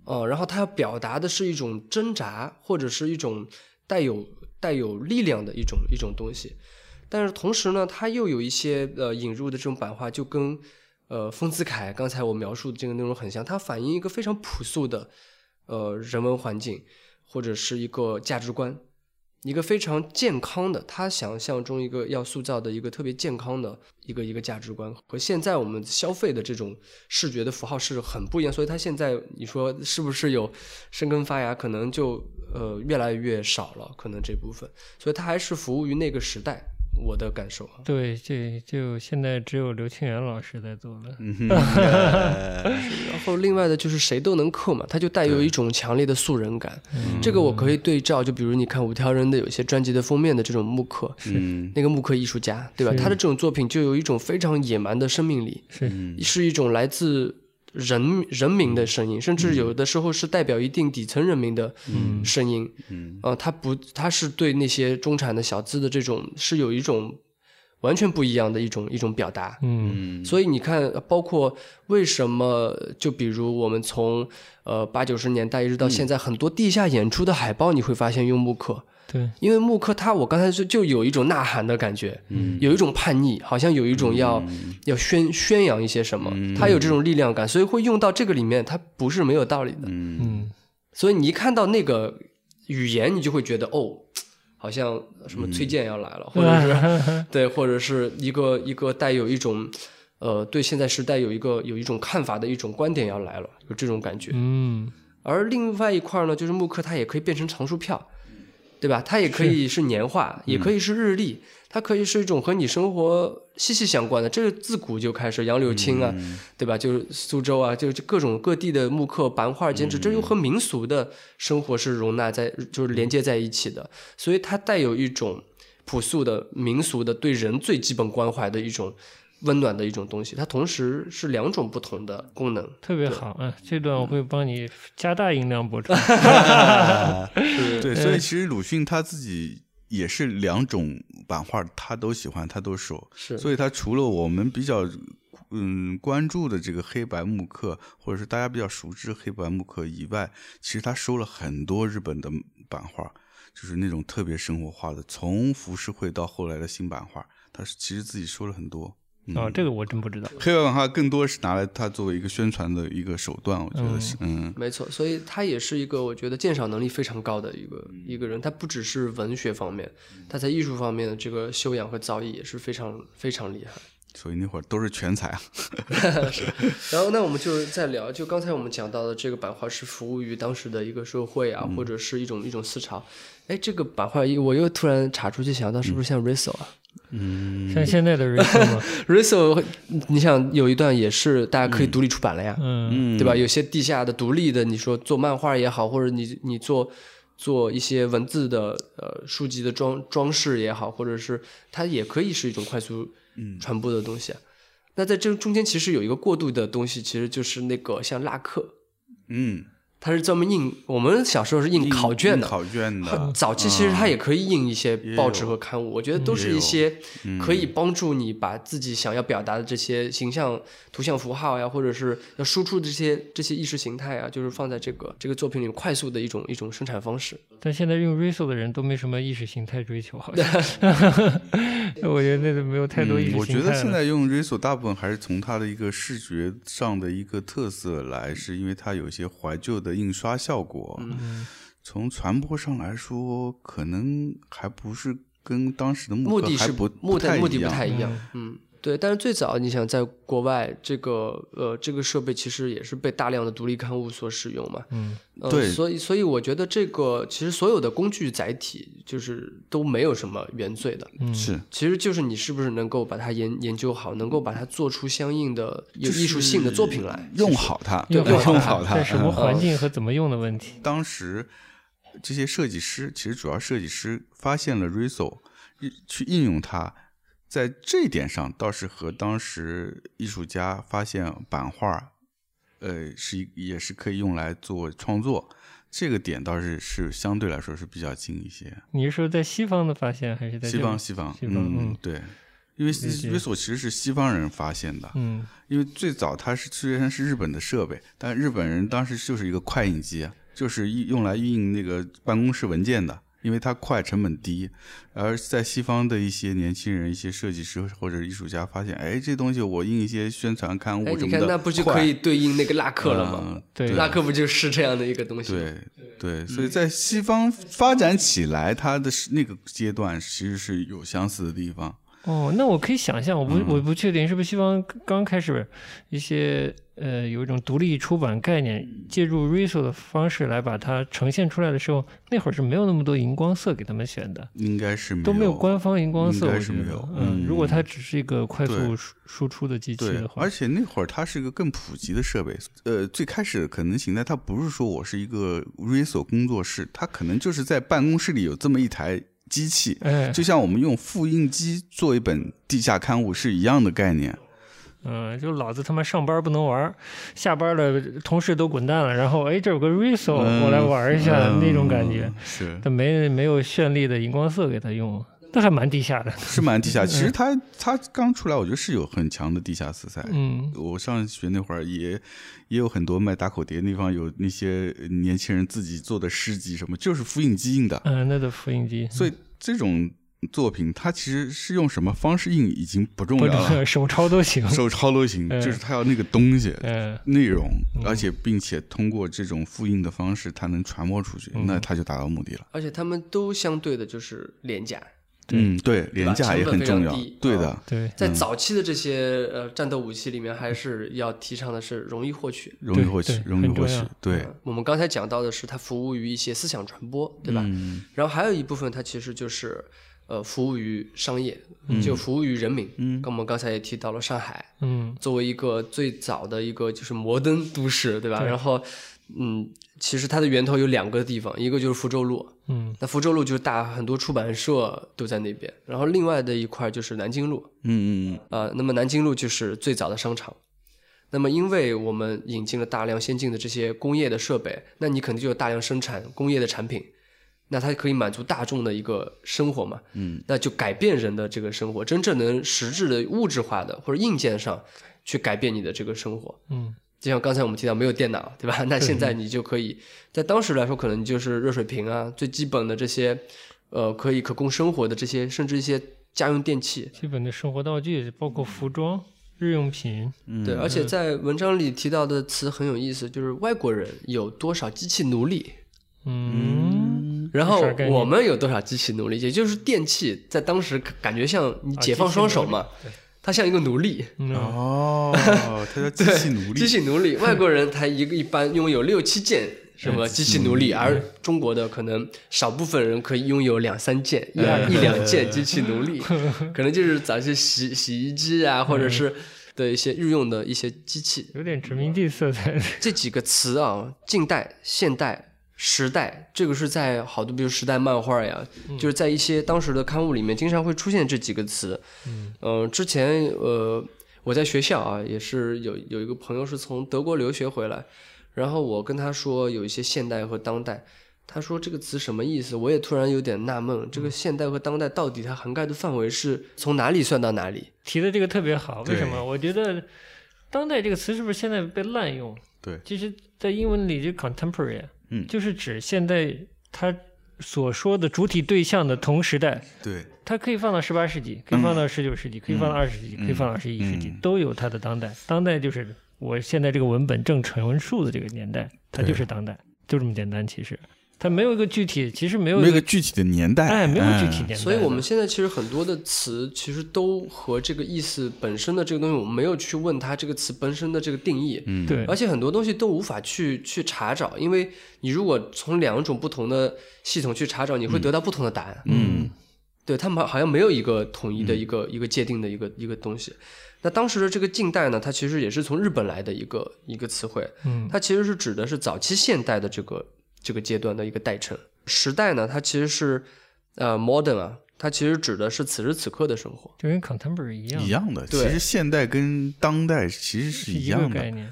哦、然后它要表达的是一种挣扎，或者是一种带有带有力量的一种一种东西。但是同时呢，它又有一些呃引入的这种版画，就跟呃丰子恺刚才我描述的这个内容很像，它反映一个非常朴素的呃人文环境，或者是一个价值观，一个非常健康的，他想象中一个要塑造的一个特别健康的一个一个价值观，和现在我们消费的这种视觉的符号是很不一样。所以他现在你说是不是有生根发芽，可能就呃越来越少了，可能这部分，所以他还是服务于那个时代。我的感受啊，对，这就现在只有刘清源老师在做了。嗯哼，呃然后另外的就是谁都能刻嘛，他就带有一种强烈的素人感。嗯这个我可以对照，就比如你看五条人的有些专辑的封面的这种木刻，嗯那个木刻艺术家，对吧？他的这种作品就有一种非常野蛮的生命力，是，嗯是一种来自人人民的声音，甚至有的时候是代表一定底层人民的嗯。声音。嗯。呃，他不，他是对那些中产的小资的这种是有一种完全不一样的一种一种表达。嗯。嗯，所以你看，包括为什么，就比如我们从呃八九十年代一直到现在，很多地下演出的海报，你会发现用木刻，对，因为木刻它，我刚才说就有一种呐喊的感觉，嗯。有一种叛逆，好像有一种要、要宣宣扬一些什么，他有这种力量感，所以会用到这个里面，它不是没有道理的。嗯。嗯所以你一看到那个语言，你就会觉得哦，好像什么崔健要来了，或者是 对，或者是一个一个带有一种呃对现在时代有一个有一种看法的一种观点要来了，有这种感觉。嗯。而另外一块呢，就是木刻它也可以变成藏书票，对吧？它也可以是年画，也可以是日历，它可以是一种和你生活息息相关的。这个自古就开始，杨柳青啊，对吧？就是苏州啊，就就各种各地的木刻、版画、剪纸，这又和民俗的生活是容纳在，就是连接在一起的。所以它带有一种朴素的民俗的对人最基本关怀的一种温暖的一种东西。它同时是两种不同的功能。特别好啊！这段我会帮你加大音量播出。对，所以其实鲁迅他自己也是两种版画，他都喜欢，他都收。是所以他除了我们比较嗯关注的这个黑白木刻，或者是大家比较熟知黑白木刻以外，其实他收了很多日本的版画，就是那种特别生活化的，从浮世绘到后来的新版画，他是其实自己收了很多。嗯哦，这个我真不知道。黑白版画更多是拿来它作为一个宣传的一个手段，我觉得是，嗯没错，所以他也是一个我觉得鉴赏能力非常高的一个一个人。他不只是文学方面，他在艺术方面的这个修养和造诣也是非常非常厉害。所以那会儿都是全才啊。是 然后，那我们就再聊，就刚才我们讲到的这个版画是服务于当时的一个社会啊，或者是一种一种思潮。哎，这个版画我又突然查出去想到，是不是像 Riso 啊、嗯像现在的 r i s o 吗？r i s o 你想有一段也是大家可以独立出版了呀，嗯。嗯，对吧？有些地下的独立的，你说做漫画也好，或者你你做做一些文字的呃书籍的装装饰也好，或者是它也可以是一种快速传播的东西啊。那在这中间其实有一个过渡的东西，其实就是那个像拉客，嗯，它是专门印我们小时候是印考卷的。考卷的，早期其实它也可以印一些报纸和刊物，我觉得都是一些可以帮助你把自己想要表达的这些形象、图像符号呀，或者是要输出的这些这些意识形态啊，就是放在这个这个作品里面快速的一种一种生产方式。但现在用 r i s o 的人都没什么意识形态追求，好像。我觉得那个没有太多意识形态我。觉得现在用 Riso 大部分还是从它的一个视觉上的一个特色来，是因为它有一些怀旧的印刷效果。嗯从传播上来说，可能还不是跟当时的目的还不目的目的不太一样。太一样，嗯，对。但是最早你想在国外，这个呃这个设备其实也是被大量的独立刊物所使用嘛，嗯呃对所以所以我觉得这个其实所有的工具载体就是都没有什么原罪的，嗯，是，其实就是你是不是能够把它研研究好，能够把它做出相应的有艺术性的作品来。用好它，用对好用好它。在什么嗯环境和怎么用的问题。当时这些设计师，其实主要设计师发现了 Riso，去应用它，在这一点上倒是和当时艺术家发现版画，呃，是也是可以用来做创作，这个点倒是是相对来说是比较近一些。你是说在西方的发现，还是在西方，西方，西方嗯嗯，对。因为理解 Riso 其实是西方人发现的，嗯因为最早它是虽然是日本的设备，但日本人当时就是一个快印机，啊就是一用来印那个办公室文件的，因为它快，成本低。而在西方的一些年轻人、一些设计师或者艺术家发现，哎，这东西我印一些宣传刊物什么的，那不就可以对应那个拉克了吗？嗯对拉克不就是这样的一个东西吗？对对，所以在西方发展起来，它的那个阶段其实是有相似的地方。哦，那我可以想象，我不、我不确定是不是西方刚开始一些呃有一种独立出版概念，借助 Riso 的方式来把它呈现出来的时候，那会儿是没有那么多荧光色给他们选的，应该是没都没有官方荧光色，应该是没有。嗯，嗯如果它只是一个快速输输出的机器的，话而，且那会儿它是一个更普及的设备。呃，最开始可能形态，它不是说我是一个 Riso 工作室，它可能就是在办公室里有这么一台机器，哎，就像我们用复印机做一本地下刊物是一样的概念。嗯，就老子他妈上班不能玩，下班了同事都滚蛋了，然后哎这有个 Riso，、我来玩一下、那种感觉。嗯，是。但没没有绚丽的荧光色给他用，那还蛮地下的。是蛮地下。其实他他刚出来，我觉得是有很强的地下色彩。嗯，我上学那会儿也也有很多卖打口碟的地方，有那些年轻人自己做的诗集什么，就是复印机印的。嗯，那都复印机，所以这种作品，它其实是用什么方式印已经不重要了，手抄都行。手抄都行，嗯就是它要那个东西。嗯内容，而且并且通过这种复印的方式，它能传播出去，嗯那它就达到目的了。而且他们都相对的就是廉价，嗯，对，廉价也很重要对的啊，对，在早期的这些呃战斗武器里面，还是要提倡的是容易获取。容易获取，容易获取对，呃我们刚才讲到的是它服务于一些思想传播，对吧？嗯。然后还有一部分它其实就是呃服务于商业，就服务于人民。嗯，跟我们刚才也提到了上海嗯。作为一个最早的一个就是摩登都市，对吧？对。然后嗯，其实它的源头有两个地方，一个就是福州路，嗯那福州路就是大很多出版社都在那边，然后另外的一块就是南京路，嗯嗯嗯啊、那么南京路就是最早的商场。那么，因为我们引进了大量先进的这些工业的设备，那你肯定就有大量生产工业的产品，那它可以满足大众的一个生活嘛，嗯，那就改变人的这个生活，真正能实质的物质化的或者硬件上去改变你的这个生活。嗯就像刚才我们提到，没有电脑，对吧？那现在你就可以在当时来说，可能就是热水瓶啊，最基本的这些，呃，可以可供生活的这些，甚至一些家用电器，基本的生活道具，包括服装、日用品。嗯，对，而且在文章里提到的词很有意思，就是外国人有多少机器奴隶，嗯，然后我们有多少机器奴隶，也就是电器在当时感觉像你啊解放双手嘛，对它像一个奴隶，嗯。哦，他叫机器奴隶，机器奴隶，外国人他一个一般拥有六七件什么机器奴隶，而中国的可能少部分人可以拥有两三件、一一两件机器奴隶，可能就是早些洗洗衣机啊，或者是的一些日用的一些机器。有点殖民地色彩。这几个词啊，近代、现代、时代，这个是在好多比如时代漫画呀，就是在一些当时的刊物里面经常会出现这几个词。嗯呃，之前呃我在学校啊，也是有有一个朋友是从德国留学回来，然后我跟他说有一些现代和当代。他说这个词什么意思？我也突然有点纳闷，这个现代和当代到底它涵盖的范围是从哪里算到哪里？提的这个特别好，为什么？我觉得“当代”这个词是不是现在被滥用？对，其实，在英文里就 contemporary，嗯。就是指现在它所说的主体对象的同时代，对，它可以放到十八世纪，可以放到十九世纪，可以放到二十世纪，可以放到二十一世纪，嗯。都有它的当代。当代就是我现在这个文本正陈述的这个年代，它就是当代，就这么简单。其实它没有一个具体，其实没有一个没有个具体的年代，哎，没有具体嗯年代。所以我们现在其实很多的词，其实都和这个意思本身的这个东西，我们没有去问它这个词本身的这个定义，嗯，对。而且很多东西都无法去去查找，因为你如果从两种不同的系统去查找，你会得到不同的答案。嗯。对他们好像没有一个统一的一个、一个界定的一个一个东西。那当时的这个近代呢，它其实也是从日本来的一个一个词汇，嗯。它其实是指的是早期现代的这个这个阶段的一个代称。时代呢，它其实是呃 modern 啊，它其实指的是此时此刻的生活。就跟 contemporary 一样，一样的。其实现代跟当代其实是是一样的。概念。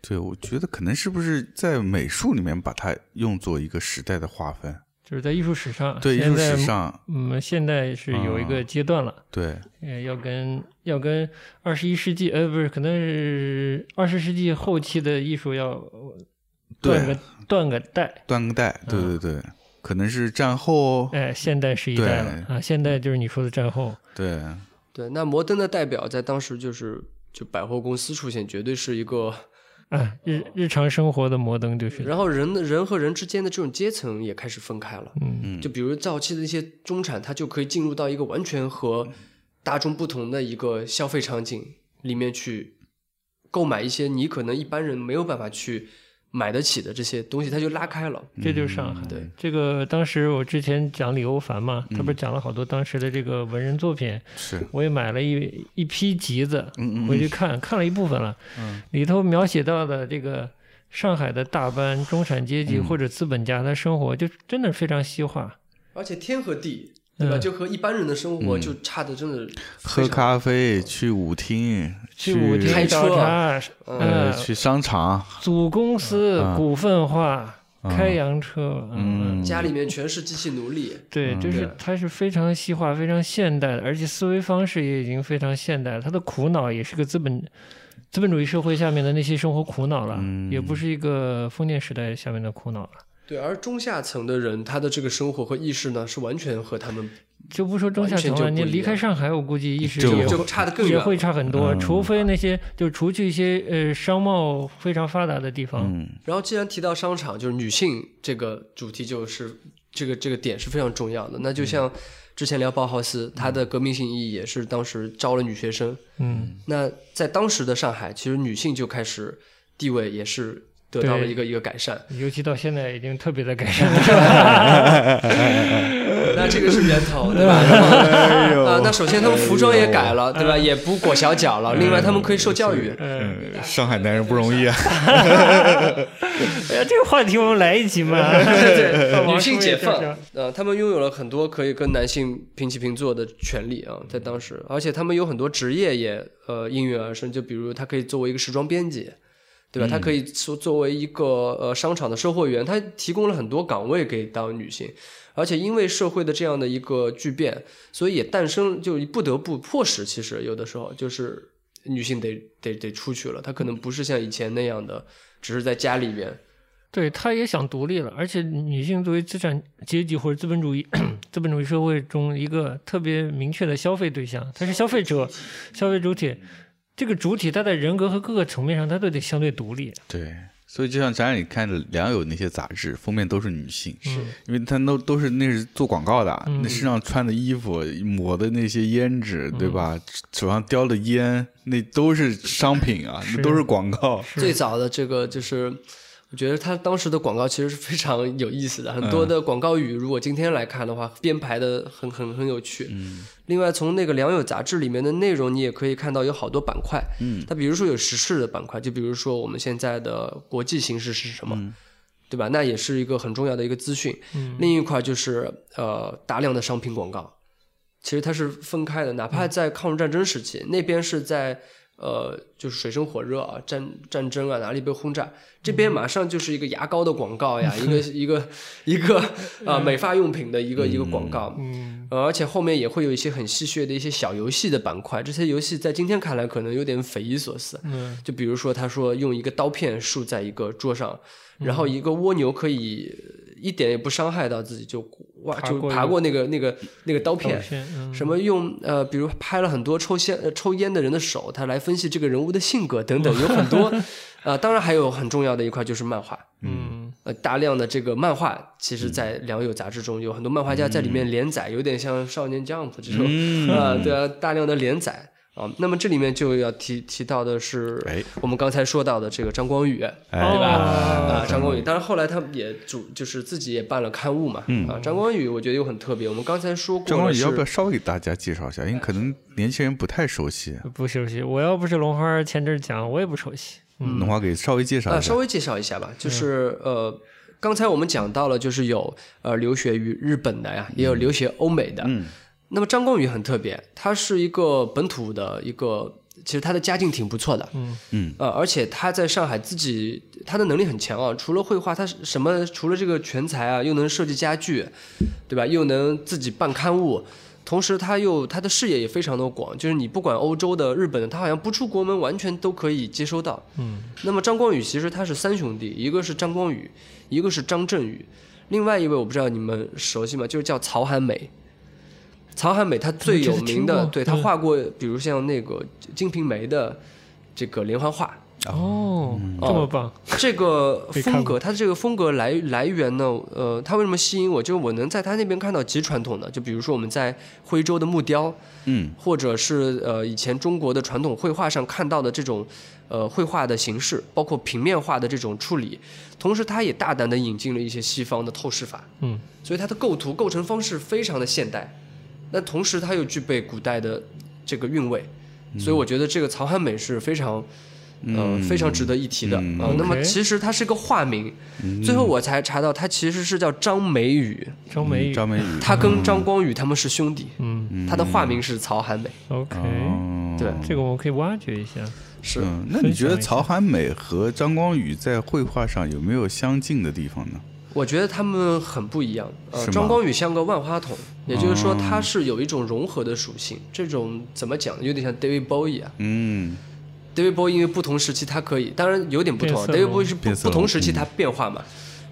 对，我觉得可能是不是在美术里面把它用作一个时代的划分？就是在艺术史上，对艺术史上，嗯，现代是有一个阶段了，对，呃，要跟要跟二十一世纪，呃，不是，可能是二十世纪后期的艺术要断个断个代，断个代，对对对，可能是战后，哎，现代是一代了啊，现代就是你说的战后，对，对，那摩登的代表在当时就是就百货公司出现，绝对是一个。啊，日日常生活的摩登就是，然后人的人和人之间的这种阶层也开始分开了。嗯嗯，就比如早期的一些中产，他就可以进入到一个完全和大众不同的一个消费场景里面去购买一些你可能一般人没有办法去买得起的这些东西，他就拉开了。这就是上海。对，这个当时我之前讲李欧凡嘛，他不是讲了好多当时的这个文人作品，是，我也买了一一批集子嗯嗯回去看，看了一部分了，嗯里头描写到的这个上海的大班中产阶级嗯或者资本家的生活，就真的非常西化。而且天和地，对吧？嗯就和一般人的生活嗯就差的真的喝咖啡，去舞厅，去舞厅开车，嗯。去商场，组公司嗯。股份化，嗯。开洋车，嗯，家里面全是机器奴隶。对，嗯就是对。它是非常西化、非常现代的，而且思维方式也已经非常现代了。他的苦恼也是个资本资本主义社会下面的那些生活苦恼了，嗯。也不是一个封建时代下面的苦恼了。对，而中下层的人，他的这个生活和意识呢，是完全和他们就不说中下层了，你离开上海，我估计意识就也就差的更远。也会差很多。嗯除非那些就除去一些呃商贸非常发达的地方，嗯然后，既然提到商场，就是女性这个主题，就是这个这个点是非常重要的。那就像之前聊包豪斯，它的革命性意义也是当时招了女学生。嗯，那在当时的上海，其实女性就开始地位也是得到了一个一个改善。尤其到现在已经特别的改善了。那这个是源头，对吧？啊，那首先他们服装也改了，对吧？也不裹小脚了。另外，他们可以受教育。嗯，呃上海男人不容易啊，哎呀，这个话题我们来一集嘛。对，女性解放，呃，他们拥有了很多可以跟男性平起平坐的权利啊，在当时，而且他们有很多职业也呃应运而生，就比如他可以作为一个时装编辑，对吧？他可以作作为一个呃商场的售货员，他提供了很多岗位给到女性，而且因为社会的这样的一个巨变，所以也诞生就不得不迫使，其实有的时候就是女性得得得出去了，她可能不是像以前那样的，只是在家里边。对，她也想独立了，而且女性作为资产阶级或者资本主义 资本主义社会中一个特别明确的消费对象，她是消费者、消费主体。这个主体，它在人格和各个层面上，它都得相对独立。对，所以就像咱俩你看的良友那些杂志，封面都是女性，是因为他都都是那是做广告的，嗯那身上穿的衣服、抹的那些胭脂，对吧？手上叼的烟，那都是商品啊，那都是广告。最早的这个就是，我觉得他当时的广告其实是非常有意思的，很多的广告语，如果今天来看的话，编排的很很很有趣。嗯另外，从那个良友杂志里面的内容，你也可以看到有好多板块。嗯它比如说有时事的板块，就比如说我们现在的国际形势是什么，对吧？那也是一个很重要的一个资讯。嗯另一块就是呃大量的商品广告，其实它是分开的，哪怕在抗日战争时期，那边是在呃就是水深火热啊，战战争啊哪里被轰炸，这边马上就是一个牙膏的广告呀，一个一个一个啊、美发用品的一个一个广告。嗯，呃，而且后面也会有一些很戏谑的一些小游戏的板块，这些游戏在今天看来可能有点匪夷所思。嗯，就比如说，他说用一个刀片竖在一个桌上，然嗯。后一个蜗牛可以一点也不伤害到自己，就哇就爬过那个那个那个刀片。嗯。什么用呃，比如拍了很多抽烟、呃、抽烟的人的手，他来分析这个人物的性格等等，有很多 呃、当然还有很重要的一块就是漫画，嗯。呃，大量的这个漫画，其实在良友杂志中有很多漫画家在里面连载，有点像少年 Jump 这种嗯。啊、对啊，大量的连载啊。那么这里面就要提提到的是哎我们刚才说到的这个张光宇，哎对吧？啊，哦张光宇，当然后来他也主就是自己也办了刊物嘛，啊，张光宇我觉得又很特别。我们刚才说过张光宇要不要稍微给大家介绍一下？因为可能年轻人不太熟悉。不熟悉。我要不是龙花前阵儿讲，我也不熟悉。嗯龙花给稍微介绍啊，一下。稍微介绍一下吧，就是呃，刚才我们讲到了，就是有呃留学于日本的呀，也有留学欧美的。嗯那么张光宇很特别，他是一个本土的一个其实他的家境挺不错的，嗯嗯呃，而且他在上海自己他的能力很强啊，除了绘画，他什么除了这个全才啊，又能设计家具，对吧？又能自己办刊物，同时他又他的视野也非常的广，就是你不管欧洲的、日本的，他好像不出国门完全都可以接收到。嗯那么张光宇其实他是三兄弟，一个是张光宇，一个是张振宇，另外一位我不知道你们熟悉吗？就是叫曹涵美。曹汉美他最有名的，对她嗯。画过，比如像那个《金瓶梅》的这个连环画，哦，这么棒，这个 风格，它的这个风格来来源呢，呃，它为什么吸引我？就是我能在他那边看到极传统的，就比如说我们在徽州的木雕，嗯或者是呃以前中国的传统绘画上看到的这种呃绘画的形式，包括平面化的这种处理，同时它也大胆的引进了一些西方的透视法，嗯。所以它的构图构成方式非常的现代，那同时它又具备古代的这个韵味，所以我觉得这个曹汉美是非常。呃，非常值得一提的啊、嗯呃那么其实它是个化名，最后我才查到，它其实是叫张梅雨，张梅雨，张梅雨，他跟张光宇他们是兄弟，嗯他的化名是曹涵美，，OK，哦对这个我们可以挖掘一下。是。嗯，那你觉得曹涵美和张光宇在绘画上有没有相近的地方呢？我觉得他们很不一样。呃张光宇像个万花筒，也就是说哦他是有一种融合的属性。这种怎么讲？有点像 David Bowie 啊。嗯 David Bowie 因为不同时期他可以，当然有点不同啊。David Bowie 是不不同时期他变化嘛。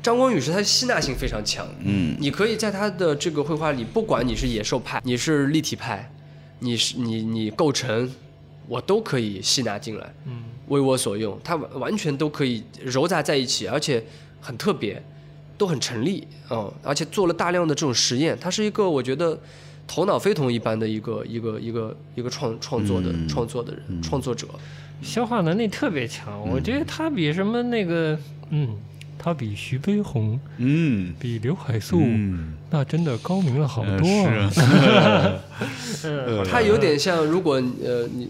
张光宇是他吸纳性非常强，嗯你可以在他的这个绘画里，不管你是野兽派，你是立体派，你是你你构成，我都可以吸纳进来。嗯为我所用，它完完全都可以揉杂在一起，而且很特别，都很成立，嗯，而且做了大量的这种实验，他是一个我觉得头脑非同一般的一个一个一个一个创创作的、嗯创作的人、创作者，消化能力特别强，嗯。我觉得他比什么那个，嗯，他比徐悲鸿、嗯。比刘海粟，嗯，那真的高明了好呃多。啊。是啊。嗯。他有点像，如果呃你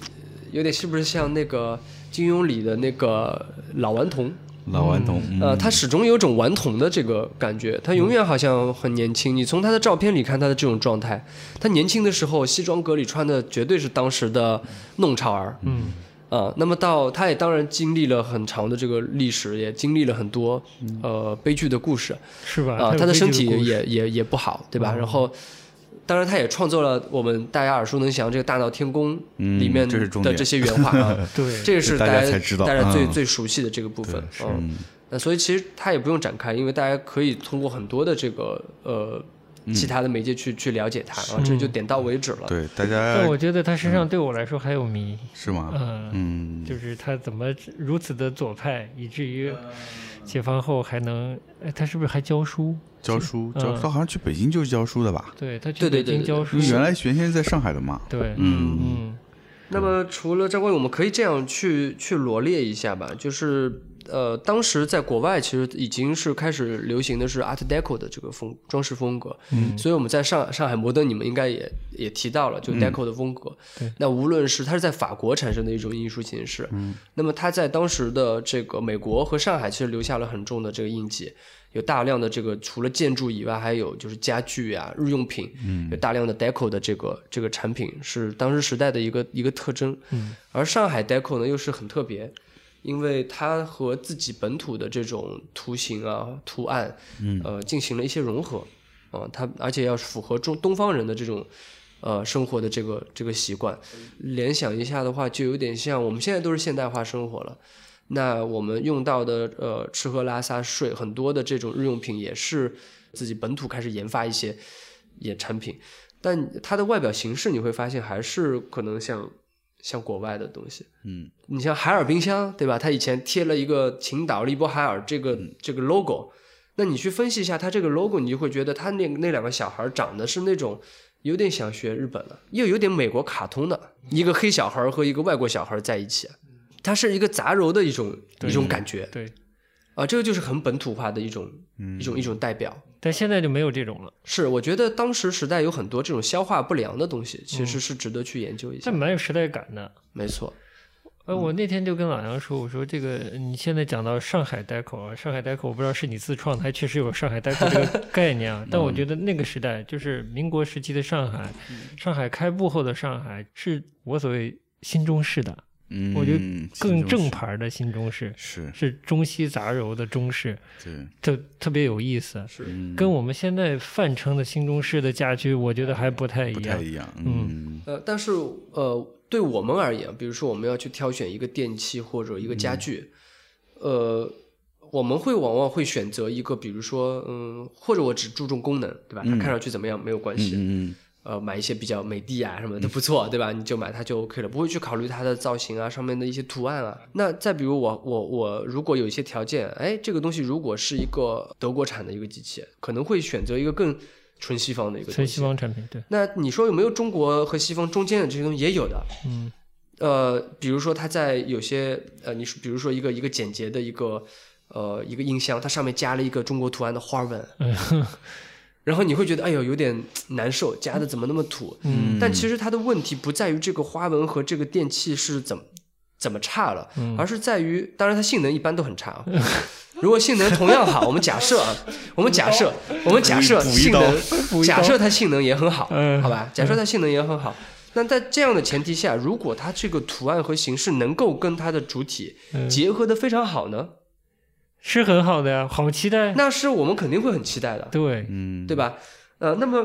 有点是不是像那个金庸里的那个老顽童？老顽童，呃，他始终有种顽童的这个感觉，他永远好像很年轻。你从他的照片里看他的这种状态，他年轻的时候西装革履穿的绝对是当时的弄潮儿嗯啊、那么到他也当然经历了很长的这个历史，也经历了很多呃悲剧的故事是吧？啊、有他的身体也也也不好，对吧？嗯然后。当然，他也创作了我们大家耳熟能详这个《大闹天宫》嗯里面的这些原画啊，对，这个是大家家才知道。大家最嗯。最熟悉的这个部分。嗯，嗯。那所以其实他也不用展开，因为大家可以通过很多的这个呃其他的媒介去去了解他啊，这就点到为止了。对，大家但我觉得他身上对我来说还有谜，是吗？嗯，嗯，就是他怎么如此的左派，以至于解放后还能，哎，他是不是还教书？教书嗯教，他好像去北京就是教书的吧？对他去北京教书原来原先在上海的嘛。对，嗯嗯那么除了张光宇，我们可以这样去去罗列一下吧，就是呃，当时在国外其实已经是开始流行的是 Art Deco 的这个风装饰风格，嗯所以我们在上上海摩登，你们应该也也提到了，就 Deco 的风格。对那无论是它是在法国产生的一种艺术形式，嗯，那么它在当时的这个美国和上海其实留下了很重的这个印记，有大量的这个除了建筑以外，还有就是家具啊、日用品，嗯，有大量的 Deco 的这个这个产品是当时时代的一个一个特征。嗯，而上海 Deco 呢又是很特别。因为它和自己本土的这种图形啊、图案，嗯，呃，进行了一些融合，啊、它而且要符合中东方人的这种呃生活的这个这个习惯。联想一下的话，就有点像我们现在都是现代化生活了，那我们用到的呃吃喝拉撒睡很多的这种日用品也是自己本土开始研发一些也产品，但它的外表形式你会发现还是可能像像国外的东西。嗯。你像海尔冰箱，对吧？它以前贴了一个青岛利波海尔这个这个 logo，那你去分析一下它这个 logo，你就会觉得它那那两个小孩长得是那种有点想学日本了，又有点美国卡通的，一个黑小孩和一个外国小孩在一起，它是一个杂糅的一种一种感觉对，啊，这个就是很本土化的一种嗯一种一种代表。但现在就没有这种了，是，我觉得当时时代有很多这种消化不良的东西，其实是值得去研究一下。这蛮有时代感的。没错，呃，我那天就跟老杨说，我说这个你现在讲到上海 Deco 啊，上海 Deco 我不知道是你自创的，还确实有上海 Deco 这个 概念啊。但我觉得那个时代就是民国时期的上海，上海开埠后的上海，是我所谓新中式的，嗯，我觉得更正牌的新中式，是。是中西杂糅的中式，对，特特别有意思。是嗯。跟我们现在泛称的新中式的家居，我觉得还不太一样。不太一样，嗯。嗯。呃，但是呃，对我们而言，比如说我们要去挑选一个电器或者一个家具，呃，我们会往往会选择一个，比如说嗯，或者我只注重功能，对吧？它看上去怎么样没有关系，嗯嗯呃，买一些比较美的啊什么的不错，对吧？你就买它就 OK 了，不会去考虑它的造型啊，上面的一些图案啊。那再比如我我我如果有一些条件，哎，这个东西如果是一个德国产的一个机器，可能会选择一个更纯西方的一个。纯西方产品，对，那你说有没有中国和西方中间的这些东西也有的？嗯呃，比如说它在有些呃，你比如说一个一个简洁的一个呃一个音箱，它上面加了一个中国图案的花纹，然后你会觉得哎呦有点难受，夹的怎么那么土？嗯。但其实它的问题不在于这个花纹和这个电器是怎么怎么差了，嗯。而是在于，当然它性能一般都很差啊。如果性能同样好，我们假设啊，我们假设，我们假设性能，假设它性能也很好，嗯。好吧？假设它性能也很好，那在这样的前提下，如果它这个图案和形式能够跟它的主体嗯。结合的非常好呢，是很好的呀，好期待。那是我们肯定会很期待的，对，嗯，对吧？呃，那么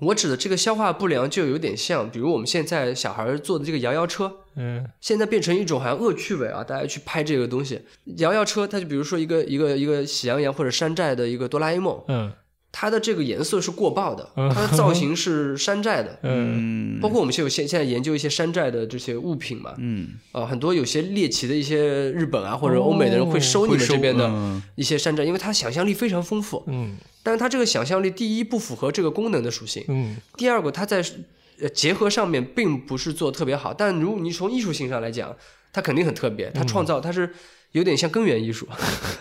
我指的这个消化不良就有点像，比如我们现在小孩坐的这个摇摇车，嗯现在变成一种好像恶趣味啊，大家去拍这个东西。摇摇车，它就比如说一个一个一个喜羊羊或者山寨的一个哆啦 A 梦，嗯它的这个颜色是过曝的，嗯它的造型是山寨的。嗯嗯，包括我们现有现现在研究一些山寨的这些物品嘛，嗯，啊，很多有些猎奇的一些日本啊或者欧美的人会收你们这边的嗯一些山寨，因为它想象力非常丰富。嗯但是它这个想象力，第一不符合这个功能的属性，嗯第二个它在呃结合上面并不是做特别好。但如果你从艺术性上来讲，它肯定很特别，它创造它是有点像根源艺术，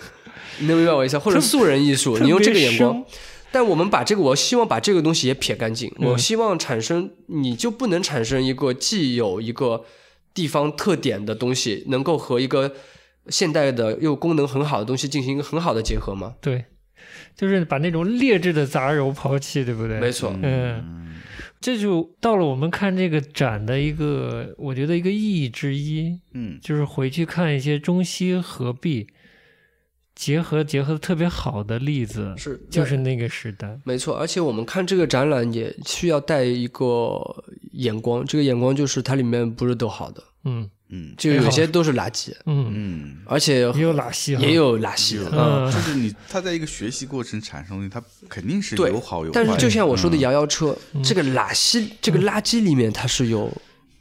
你能明白我意思？或者素人艺术，你用这个眼光。但我们把这个，我希望把这个东西也撇干净。嗯我希望产生，你就不能产生一个既有一个地方特点的东西，能够和一个现代的又功能很好的东西进行一个很好的结合吗？对，就是把那种劣质的杂糅抛弃，对不对？没错，嗯，这就到了我们看这个展的一个，我觉得一个意义之一，嗯就是回去看一些中西合璧结合结合的特别好的例子，是就是那个时代。没错，而且我们看这个展览也需要带一个眼光，这个眼光就是它里面不是都好的，嗯。嗯。就有些都是垃圾，嗯，嗯，而且也有垃圾，也有垃圾。嗯。就是你他在一个学习过程产生的，他肯定是对有好有坏。但是就像我说的嗯。摇摇车，这个垃圾，这个垃圾里面它是有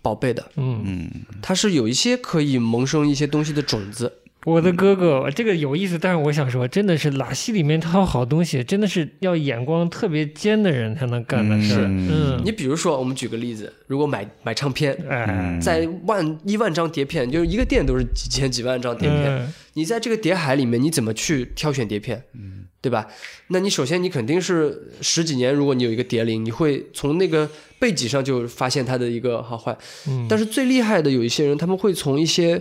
宝贝的，嗯，嗯。它是有一些可以萌生一些东西的种子。我的哥哥，这个有意思，但是我想说，真的是拉西里面他有好东西，真的是要眼光特别尖的人才能干的事儿。嗯嗯，你比如说，我们举个例子，如果买买唱片，哎，在万一万张碟片，就是一个店都是几千几万张碟片，嗯你在这个碟海里面，你怎么去挑选碟片？嗯，对吧？那你首先你肯定是十几年，如果你有一个碟龄，你会从那个背脊上就发现它的一个好坏。嗯，但是最厉害的有一些人，他们会从一些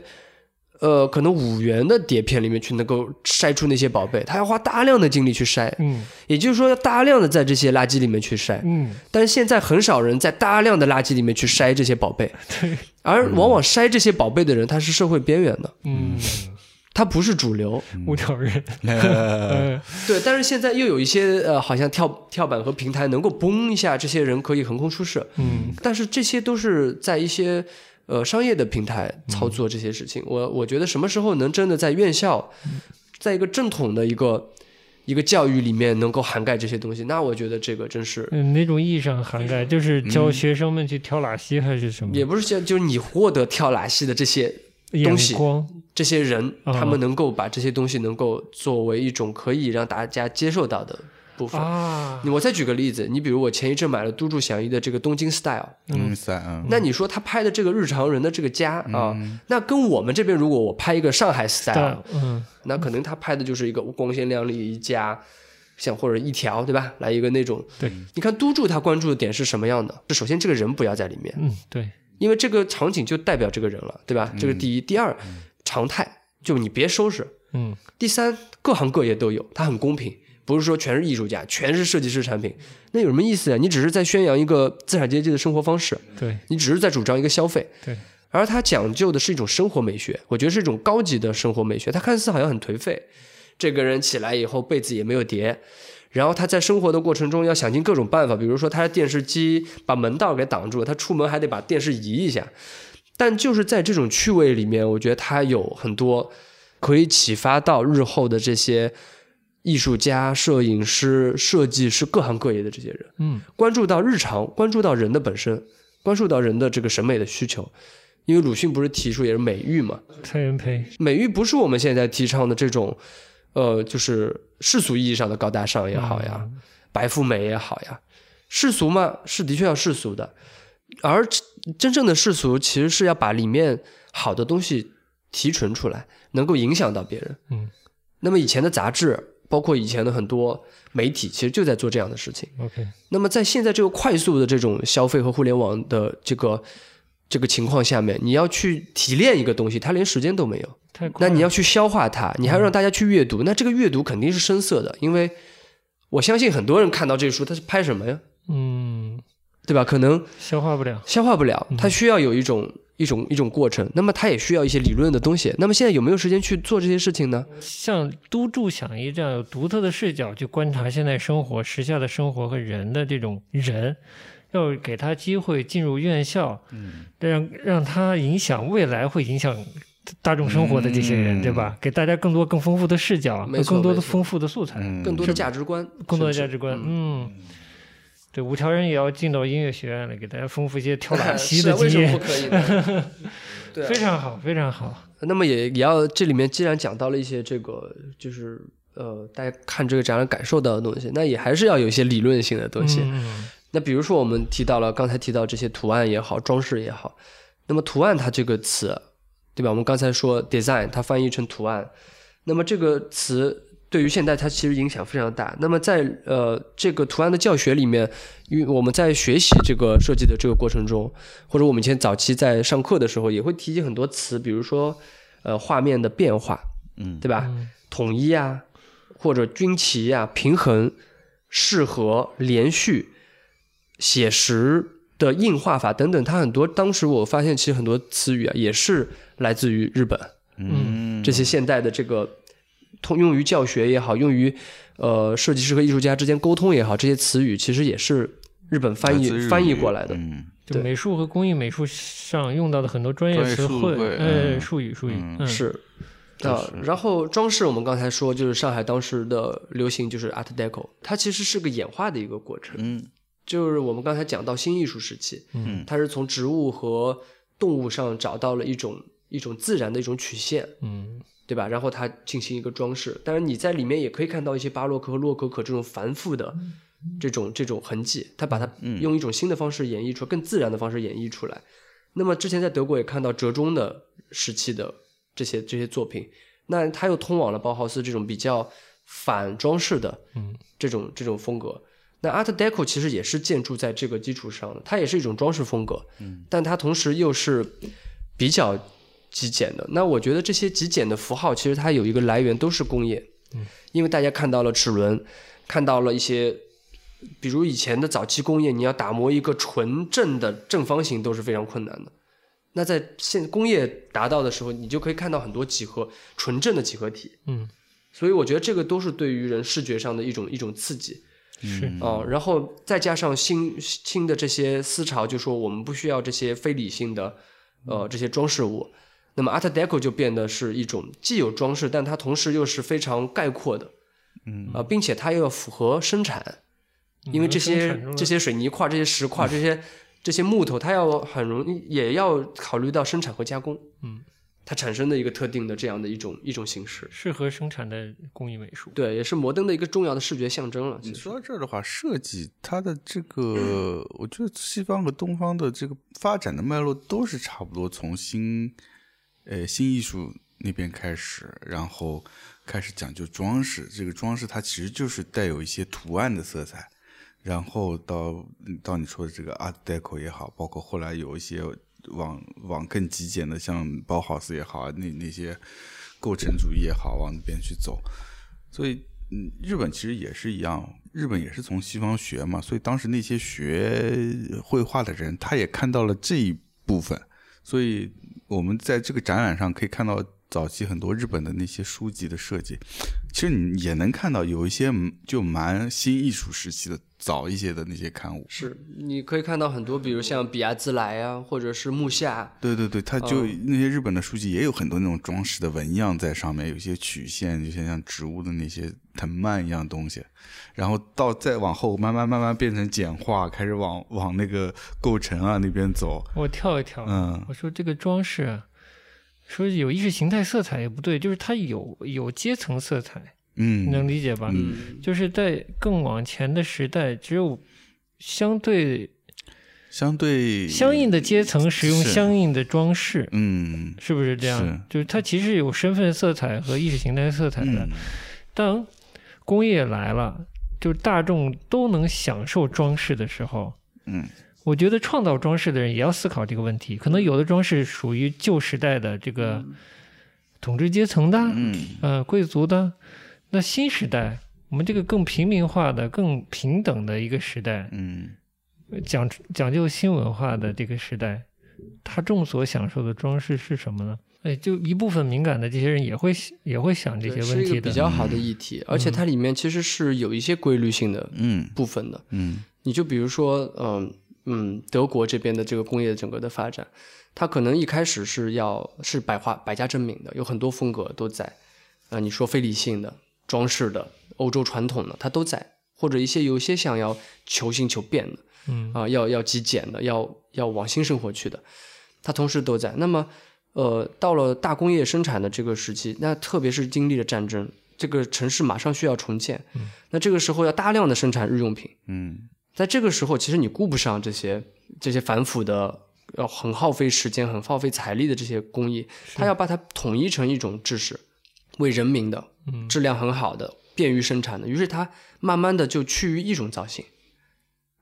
呃可能五元的碟片里面去能够筛出那些宝贝，他要花大量的精力去筛，嗯。也就是说要大量的在这些垃圾里面去筛。嗯，但是现在很少人在大量的垃圾里面去筛这些宝贝，对，而往往筛这些宝贝的人，他是社会边缘的，嗯，他不是主流。人，对，但是现在又有一些呃，好像跳跳板和平台能够崩一下，这些人可以横空出世。嗯。但是这些都是在一些呃商业的平台操作这些事情。我我觉得什么时候能真的在院校，在一个正统的一个一个教育里面能够涵盖这些东西，那我觉得这个真是。嗯，哪种意义上涵盖？就是教学生们去挑垃圾还是什么？也不是像，就是你获得跳拉戏的这些东西光，这些人，啊他们能够把这些东西能够作为一种可以让大家接受到的部分。啊，我再举个例子，你比如我前一阵买了都筑祥一的这个东京 Style，嗯那你说他拍的这个日常人的这个家啊，那跟我们这边如果我拍一个上海 Style，嗯。那可能他拍的就是一个光鲜亮丽一家，像或者一条对吧？来一个那种，对，你看都筑他关注的点是什么样的？是首先这个人不要在里面，嗯对，因为这个场景就代表这个人了，对吧？这个第一，第二，常态就你别收拾。嗯。第三，各行各业都有，它很公平，不是说全是艺术家，全是设计师产品，那有什么意思呀？你只是在宣扬一个资产阶级的生活方式，对你只是在主张一个消费。对，而他讲究的是一种生活美学，我觉得是一种高级的生活美学。他看似好像很颓废，这个人起来以后被子也没有叠，然后他在生活的过程中要想尽各种办法，比如说他的电视机把门道给挡住了，他出门还得把电视移一下。但就是在这种趣味里面，我觉得他有很多可以启发到日后的这些艺术家、摄影师、设计师各行各业的这些人。嗯。关注到日常，关注到人的本身，关注到人的这个审美的需求。因为鲁迅不是提出也是美育嘛，蔡元培，美育不是我们现在提倡的这种，呃，就是世俗意义上的高大上也好呀，白富美也好呀，世俗嘛是的确要世俗的，而真正的世俗其实是要把里面好的东西提纯出来，能够影响到别人。嗯，那么以前的杂志，包括以前的很多媒体，其实就在做这样的事情。OK，那么在现在这个快速的这种消费和互联网的这个这个情况下面，你要去提炼一个东西，它连时间都没有。那你要去消化它，你还要让大家去阅读，那这个阅读肯定是深色的，因为我相信很多人看到这书，他是拍什么呀？嗯对吧？可能消化不了，消化不了，它需要有一种一种一种过程，那么它也需要一些理论的东西。那么现在有没有时间去做这些事情呢？像都筑响一这样有独特的视角去观察现在生活、时下的生活和人的这种人，要给他机会进入院校，嗯，让让他影响未来会影响大众生活的这些人，嗯对吧？给大家更多更丰富的视角，更多的丰富的素材，嗯更多的价值观，更多的价值观，嗯。对，五条人也要进到音乐学院来，给大家丰富一些跳 马是啊，戏的经验为什么不，可以呢？对啊非常好，非常好。那么也也要这里面既然讲到了一些这个就是呃大家看这个展览感受到的东西，那也还是要有一些理论性的东西。嗯那比如说我们提到了刚才提到这些图案也好，装饰也好，那么图案它这个词，对吧？我们刚才说 design，它翻译成图案，那么这个词对于现代它其实影响非常大。那么在呃这个图案的教学里面，因为我们在学习这个设计的这个过程中，或者我们以前早期在上课的时候，也会提及很多词，比如说呃画面的变化，嗯对吧？统一啊，或者军旗啊，平衡、适合、连续、写实的硬画法等等，它很多当时我发现其实很多词语啊也是来自于日本，嗯这些现代的这个通用于教学也好，用于呃设计师和艺术家之间沟通也好，这些词语其实也是日本翻译翻译过来的。嗯。对。就美术和工艺美术上用到的很多专业词汇，呃，嗯术语术语，是啊，然后装饰我们刚才说，就是上海当时的流行就是 Art Deco，它其实是个演化的一个过程。嗯。就是我们刚才讲到新艺术时期，嗯。它是从植物和动物上找到了一种一种自然的一种曲线，嗯对吧？然后它进行一个装饰，当然你在里面也可以看到一些巴洛克和洛可可这种繁复的这种这种痕迹，它把它用一种新的方式演绎出来，更自然的方式演绎出来。那么之前在德国也看到折中的时期的这些这些作品，那它又通往了包豪斯这种比较反装饰的嗯。这种这种风格。那 Art Deco 其实也是建筑在这个基础上的，它也是一种装饰风格，嗯，但它同时又是比较极简的。那我觉得这些极简的符号，其实它有一个来源都是工业，嗯，因为大家看到了齿轮，看到了一些，比如以前的早期工业，你要打磨一个纯正的正方形都是非常困难的。那在现工业达到的时候，你就可以看到很多几何纯正的几何体，嗯，所以我觉得这个都是对于人视觉上的一种一种刺激。是啊、然后再加上新新的这些思潮，就说我们不需要这些非理性的呃这些装饰物，那么 Art Deco 就变得是一种既有装饰，但它同时又是非常概括的，嗯。啊、并且它又要符合生产，因为这些这些水泥块、这些石块、这些这些木头，它要很容易也要考虑到生产和加工，嗯，它产生的一个特定的这样的一种一种形式，适合生产的工艺美术，对，也是摩登的一个重要的视觉象征了。其你实。说到这儿的话，设计它的这个，我觉得西方和东方的这个发展的脉络都是差不多，从新呃新艺术那边开始，然后开始讲究装饰。这个装饰它其实就是带有一些图案的色彩，然后到到你说的这个 Art Deco 也好，包括后来有一些往往更极简的，像包豪斯也好，那那些构成主义也好，往那边去走。所以，日本其实也是一样，日本也是从西方学嘛，所以当时那些学绘画的人，他也看到了这一部分，所以我们在这个展览上可以看到早期很多日本的那些书籍的设计，其实你也能看到有一些就蛮新艺术时期的早一些的那些刊物，是你可以看到很多，比如像比亚兹莱啊，或者是木下，对对对，它就那些日本的书籍也有很多那种装饰的纹样在上面，有一些曲线，就像像植物的那些藤蔓一样东西，然后到再往后慢慢慢慢变成简化，开始往往那个构成啊那边走。我跳一跳，嗯。我说这个装饰啊，说有意识形态色彩也不对，就是它有有阶层色彩，嗯，能理解吧？嗯，就是在更往前的时代，只有相对相对相应的阶层使用相应的装饰，嗯是不是这样？就是它其实有身份色彩和意识形态色彩的。嗯当工业来了，就是大众都能享受装饰的时候，嗯我觉得创造装饰的人也要思考这个问题。可能有的装饰属于旧时代的这个统治阶层的，嗯呃，贵族的。那新时代，我们这个更平民化的、更平等的一个时代，嗯讲讲究新文化的这个时代，他众所享受的装饰是什么呢？哎，就一部分敏感的这些人也会也会想这些问题的是一个比。较好的议题，而且它里面其实是有一些规律性的嗯部分的。嗯你就比如说，嗯嗯，德国这边的这个工业整个的发展，它可能一开始是要是百花百家争鸣的，有很多风格都在。啊、你说非理性的、装饰的、欧洲传统的，它都在，或者一些有些想要求新求变的，嗯啊、要要极简的，要要往新生活去的，它同时都在。那么，呃，到了大工业生产的这个时期，那特别是经历了战争，这个城市马上需要重建，那这个时候要大量的生产日用品。嗯在这个时候，其实你顾不上这些这些繁复的、要很耗费时间、很耗费财力的这些工艺，它要把它统一成一种知识，为人民的、嗯质量很好的、便于生产的。于是它慢慢的就趋于一种造型。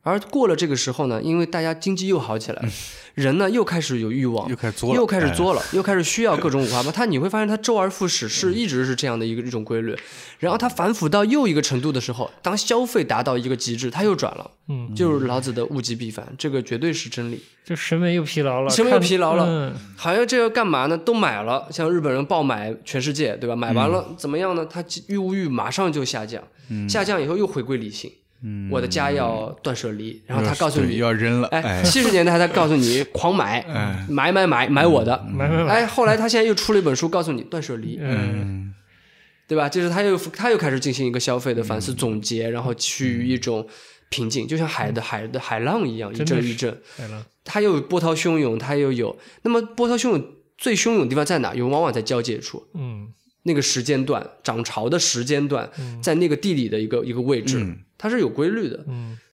而过了这个时候呢，因为大家经济又好起来了，人呢又开始有欲望又，开始作了，又开始哎作了，又开始需要各种五花八。它你会发现，它周而复始是一直是这样的一个一种规律。然后它反腐到又一个程度的时候，当消费达到一个极致，它又转了。嗯，就是老子的物极必反，这个绝对是真理。就审美又疲劳了，审美又疲劳了嗯好像这个干嘛呢？都买了，像日本人爆买全世界，对吧？买完了、怎么样呢？他欲物欲马上就下降，下降以后又回归理性。我的家要断舍离，然后他告诉你，要扔了，哎，哎，七十年代他告诉你狂买，买买买买我的，买买买，哎，后来他现在又出了一本书，告诉你断舍离，嗯，对吧？就是他又他又开始进行一个消费的反思总结，然后趋于一种平静，就像海的海的海浪一样，一阵一阵。海浪，它又有波涛汹涌，它又有。那么波涛汹涌最汹涌的地方在哪？有往往在交界处，嗯。那个时间段，涨潮的时间段，嗯。在那个地理的一个一个位置，嗯它是有规律的。嗯